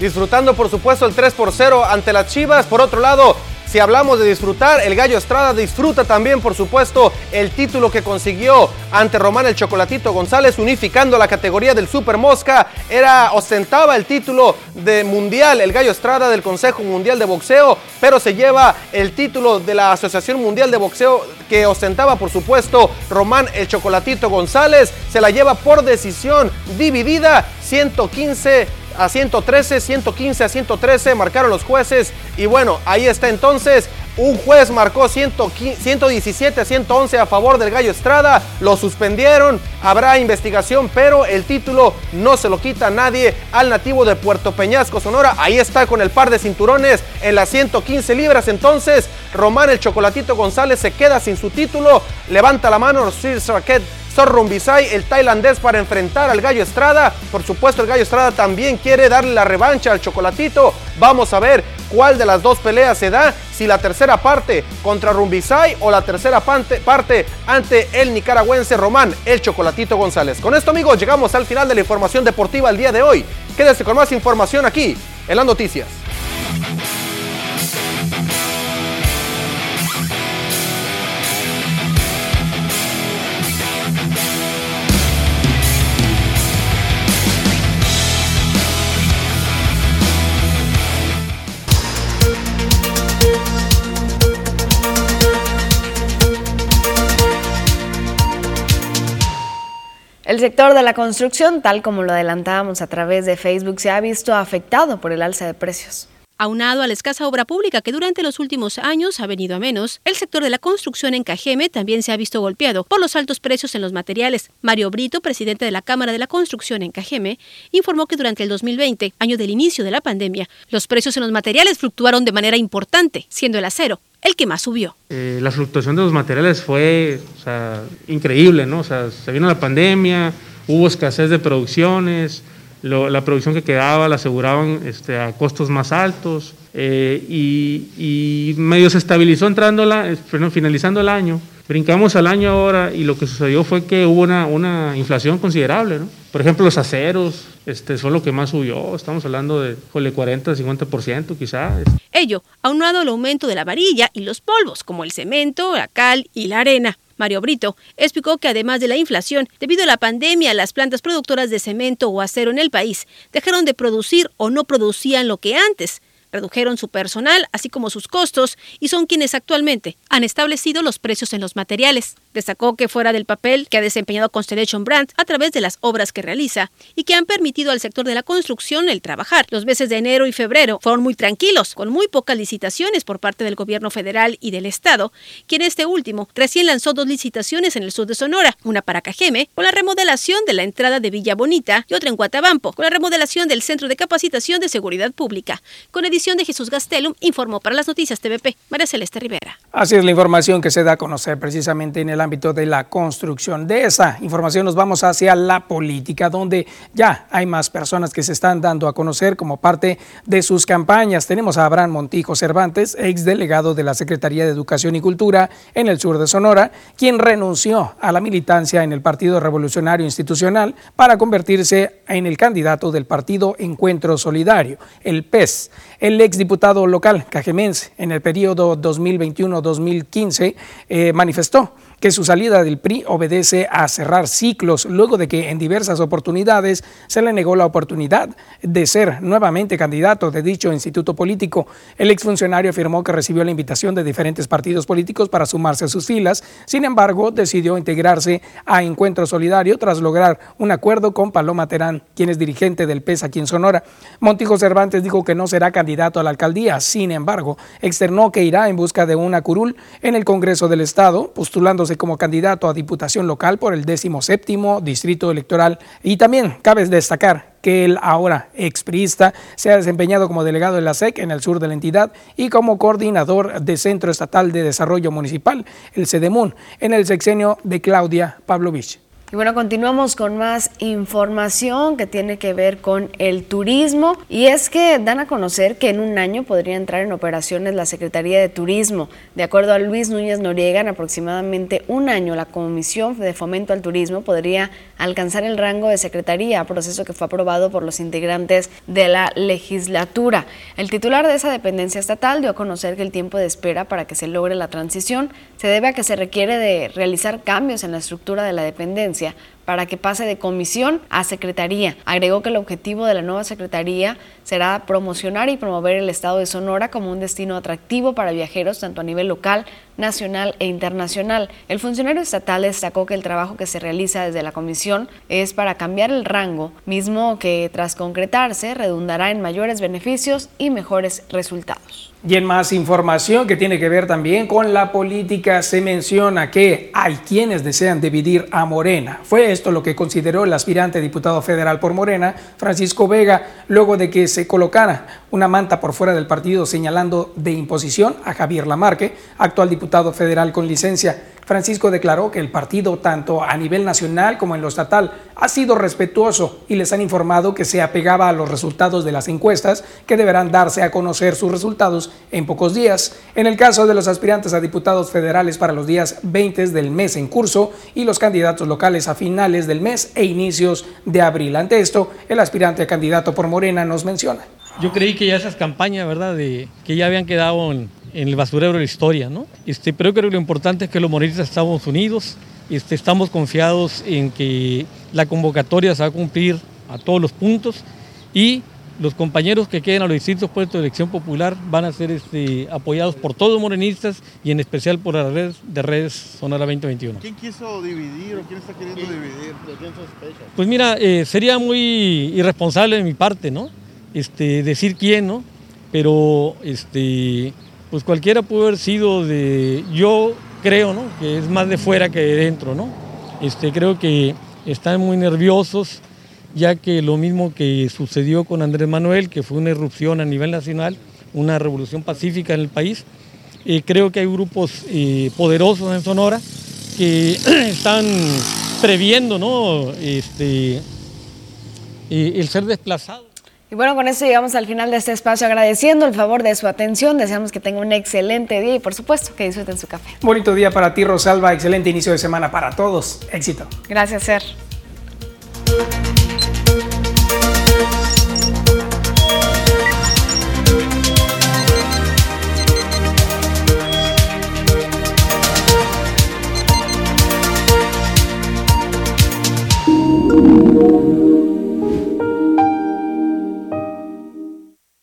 Disfrutando por supuesto el 3 por 0 ante las Chivas, por otro lado si hablamos de disfrutar, el Gallo Estrada disfruta también, por supuesto, el título que consiguió ante Román el Chocolatito González, unificando la categoría del Super Mosca. Era, ostentaba el título de Mundial, el Gallo Estrada del Consejo Mundial de Boxeo, pero se lleva el título de la Asociación Mundial de Boxeo que ostentaba, por supuesto, Román el Chocolatito González. Se la lleva por decisión dividida, 115 a 113, 115 a 113 marcaron los jueces y bueno, ahí está entonces. Un juez marcó 117 a 111 a favor del Gallo Estrada, lo suspendieron, habrá investigación, pero el título no se lo quita nadie al nativo de Puerto Peñasco, Sonora. Ahí está con el par de cinturones en las 115 libras. Entonces, Román el Chocolatito González se queda sin su título. Levanta la mano Sir Raquet Rumbisai, el tailandés, para enfrentar al Gallo Estrada. Por supuesto, el Gallo Estrada también quiere darle la revancha al Chocolatito. Vamos a ver cuál de las dos peleas se da, si la tercera parte contra Rumbisai o la tercera parte ante el nicaragüense Román, el Chocolatito González. Con esto, amigos, llegamos al final de la información deportiva el día de hoy. Quédese con más información aquí en las noticias. El sector de la construcción, tal como lo adelantábamos a través de Facebook, se ha visto afectado por el alza de precios. Aunado a la escasa obra pública que durante los últimos años ha venido a menos, el sector de la construcción en Cajeme también se ha visto golpeado por los altos precios en los materiales. Mario Brito, presidente de la Cámara de la Construcción en Cajeme, informó que durante el 2020, año del inicio de la pandemia, los precios en los materiales fluctuaron de manera importante, siendo el acero el que más subió. Eh, la fluctuación de los materiales fue increíble, ¿no? O sea, se vino la pandemia, hubo escasez de producciones, la producción que quedaba la aseguraban este, a costos más altos eh, y, medio se estabilizó entrando la, finalizando el año. Brincamos al año ahora y lo que sucedió fue que hubo una, una inflación considerable. ¿no? Por ejemplo, los aceros este, son lo que más subió, estamos hablando de 40, 50% quizás. Ello, aunado al aumento de la varilla y los polvos, como el cemento, la cal y la arena. Mario Brito explicó que además de la inflación, debido a la pandemia, las plantas productoras de cemento o acero en el país dejaron de producir o no producían lo que antes redujeron su personal, así como sus costos, y son quienes actualmente han establecido los precios en los materiales. Destacó que fuera del papel que ha desempeñado Constellation Brand a través de las obras que realiza y que han permitido al sector de la construcción el trabajar. Los meses de enero y febrero fueron muy tranquilos, con muy pocas licitaciones por parte del gobierno federal y del estado, quien este último recién lanzó dos licitaciones en el sur de Sonora, una para Cajeme, con la remodelación de la entrada de Villa Bonita y otra en Guatabampo, con la remodelación del Centro de Capacitación de Seguridad Pública, con de Jesús Gastelum, informó para las noticias TVP María Celeste Rivera. Así es la información que se da a conocer precisamente en el ámbito de la construcción. De esa información nos vamos hacia la política, donde ya hay más personas que se están dando a conocer como parte de sus campañas. Tenemos a Abraham Montijo Cervantes, ex delegado de la Secretaría de Educación y Cultura en el sur de Sonora, quien renunció a la militancia en el Partido Revolucionario Institucional para convertirse en el candidato del Partido Encuentro Solidario, el PES. El exdiputado local cajemense en el periodo 2021-2015 eh, manifestó que su salida del PRI obedece a cerrar ciclos luego de que en diversas oportunidades se le negó la oportunidad de ser nuevamente candidato de dicho instituto político. El exfuncionario afirmó que recibió la invitación de diferentes partidos políticos para sumarse a sus filas, sin embargo decidió integrarse a Encuentro Solidario tras lograr un acuerdo con Paloma Terán, quien es dirigente del PES aquí en Sonora. Montijo Cervantes dijo que no será candidato a la alcaldía, sin embargo externó que irá en busca de una curul en el Congreso del Estado, postulándose como candidato a diputación local por el 17 Distrito Electoral. Y también cabe destacar que el ahora expriista se ha desempeñado como delegado de la SEC en el sur de la entidad y como coordinador de Centro Estatal de Desarrollo Municipal, el CEDEMUN, en el sexenio de Claudia Pavlovich. Y bueno, continuamos con más información que tiene que ver con el turismo y es que dan a conocer que en un año podría entrar en operaciones la Secretaría de Turismo. De acuerdo a Luis Núñez Noriega, en aproximadamente un año la Comisión de Fomento al Turismo podría alcanzar el rango de secretaría, proceso que fue aprobado por los integrantes de la legislatura. El titular de esa dependencia estatal dio a conocer que el tiempo de espera para que se logre la transición se debe a que se requiere de realizar cambios en la estructura de la dependencia para que pase de comisión a secretaría. Agregó que el objetivo de la nueva secretaría será promocionar y promover el estado de Sonora como un destino atractivo para viajeros tanto a nivel local, nacional e internacional. El funcionario estatal destacó que el trabajo que se realiza desde la comisión es para cambiar el rango, mismo que tras concretarse redundará en mayores beneficios y mejores resultados. Y en más información que tiene que ver también con la política, se menciona que hay quienes desean dividir a Morena. Fue esto lo que consideró el aspirante diputado federal por Morena, Francisco Vega, luego de que se colocara una manta por fuera del partido señalando de imposición a Javier Lamarque, actual diputado federal con licencia. Francisco declaró que el partido, tanto a nivel nacional como en lo estatal, ha sido respetuoso y les han informado que se apegaba a los resultados de las encuestas, que deberán darse a conocer sus resultados en pocos días. En el caso de los aspirantes a diputados federales para los días 20 del mes en curso y los candidatos locales a finales del mes e inicios de abril. Ante esto, el aspirante a candidato por Morena nos menciona. Yo creí que ya esas campañas, ¿verdad?, de, que ya habían quedado en el basurero de la historia, ¿no? Este, pero creo que lo importante es que los morenistas estamos unidos, este, estamos confiados en que la convocatoria se va a cumplir a todos los puntos y los compañeros que queden a los distintos puestos de elección popular van a ser este, apoyados por todos los morenistas y en especial por la red de redes Sonora 2021. ¿Quién quiso dividir o quién está queriendo dividir? ¿De quién sospecha? Pues mira, eh, sería muy irresponsable de mi parte, ¿no? Este, decir quién, ¿no? pero este, pues cualquiera pudo haber sido de, yo creo, ¿no? Que es más de fuera que de dentro, ¿no? Este, creo que están muy nerviosos, ya que lo mismo que sucedió con Andrés Manuel, que fue una irrupción a nivel nacional, una revolución pacífica en el país, eh, creo que hay grupos eh, poderosos en Sonora que <clears throat> están previendo ¿no? este, eh, el ser desplazado. Y bueno, con esto llegamos al final de este espacio agradeciendo el favor de su atención. Deseamos que tenga un excelente día y por supuesto que disfruten su café. Bonito día para ti, Rosalba. Excelente inicio de semana para todos. Éxito. Gracias, Ser.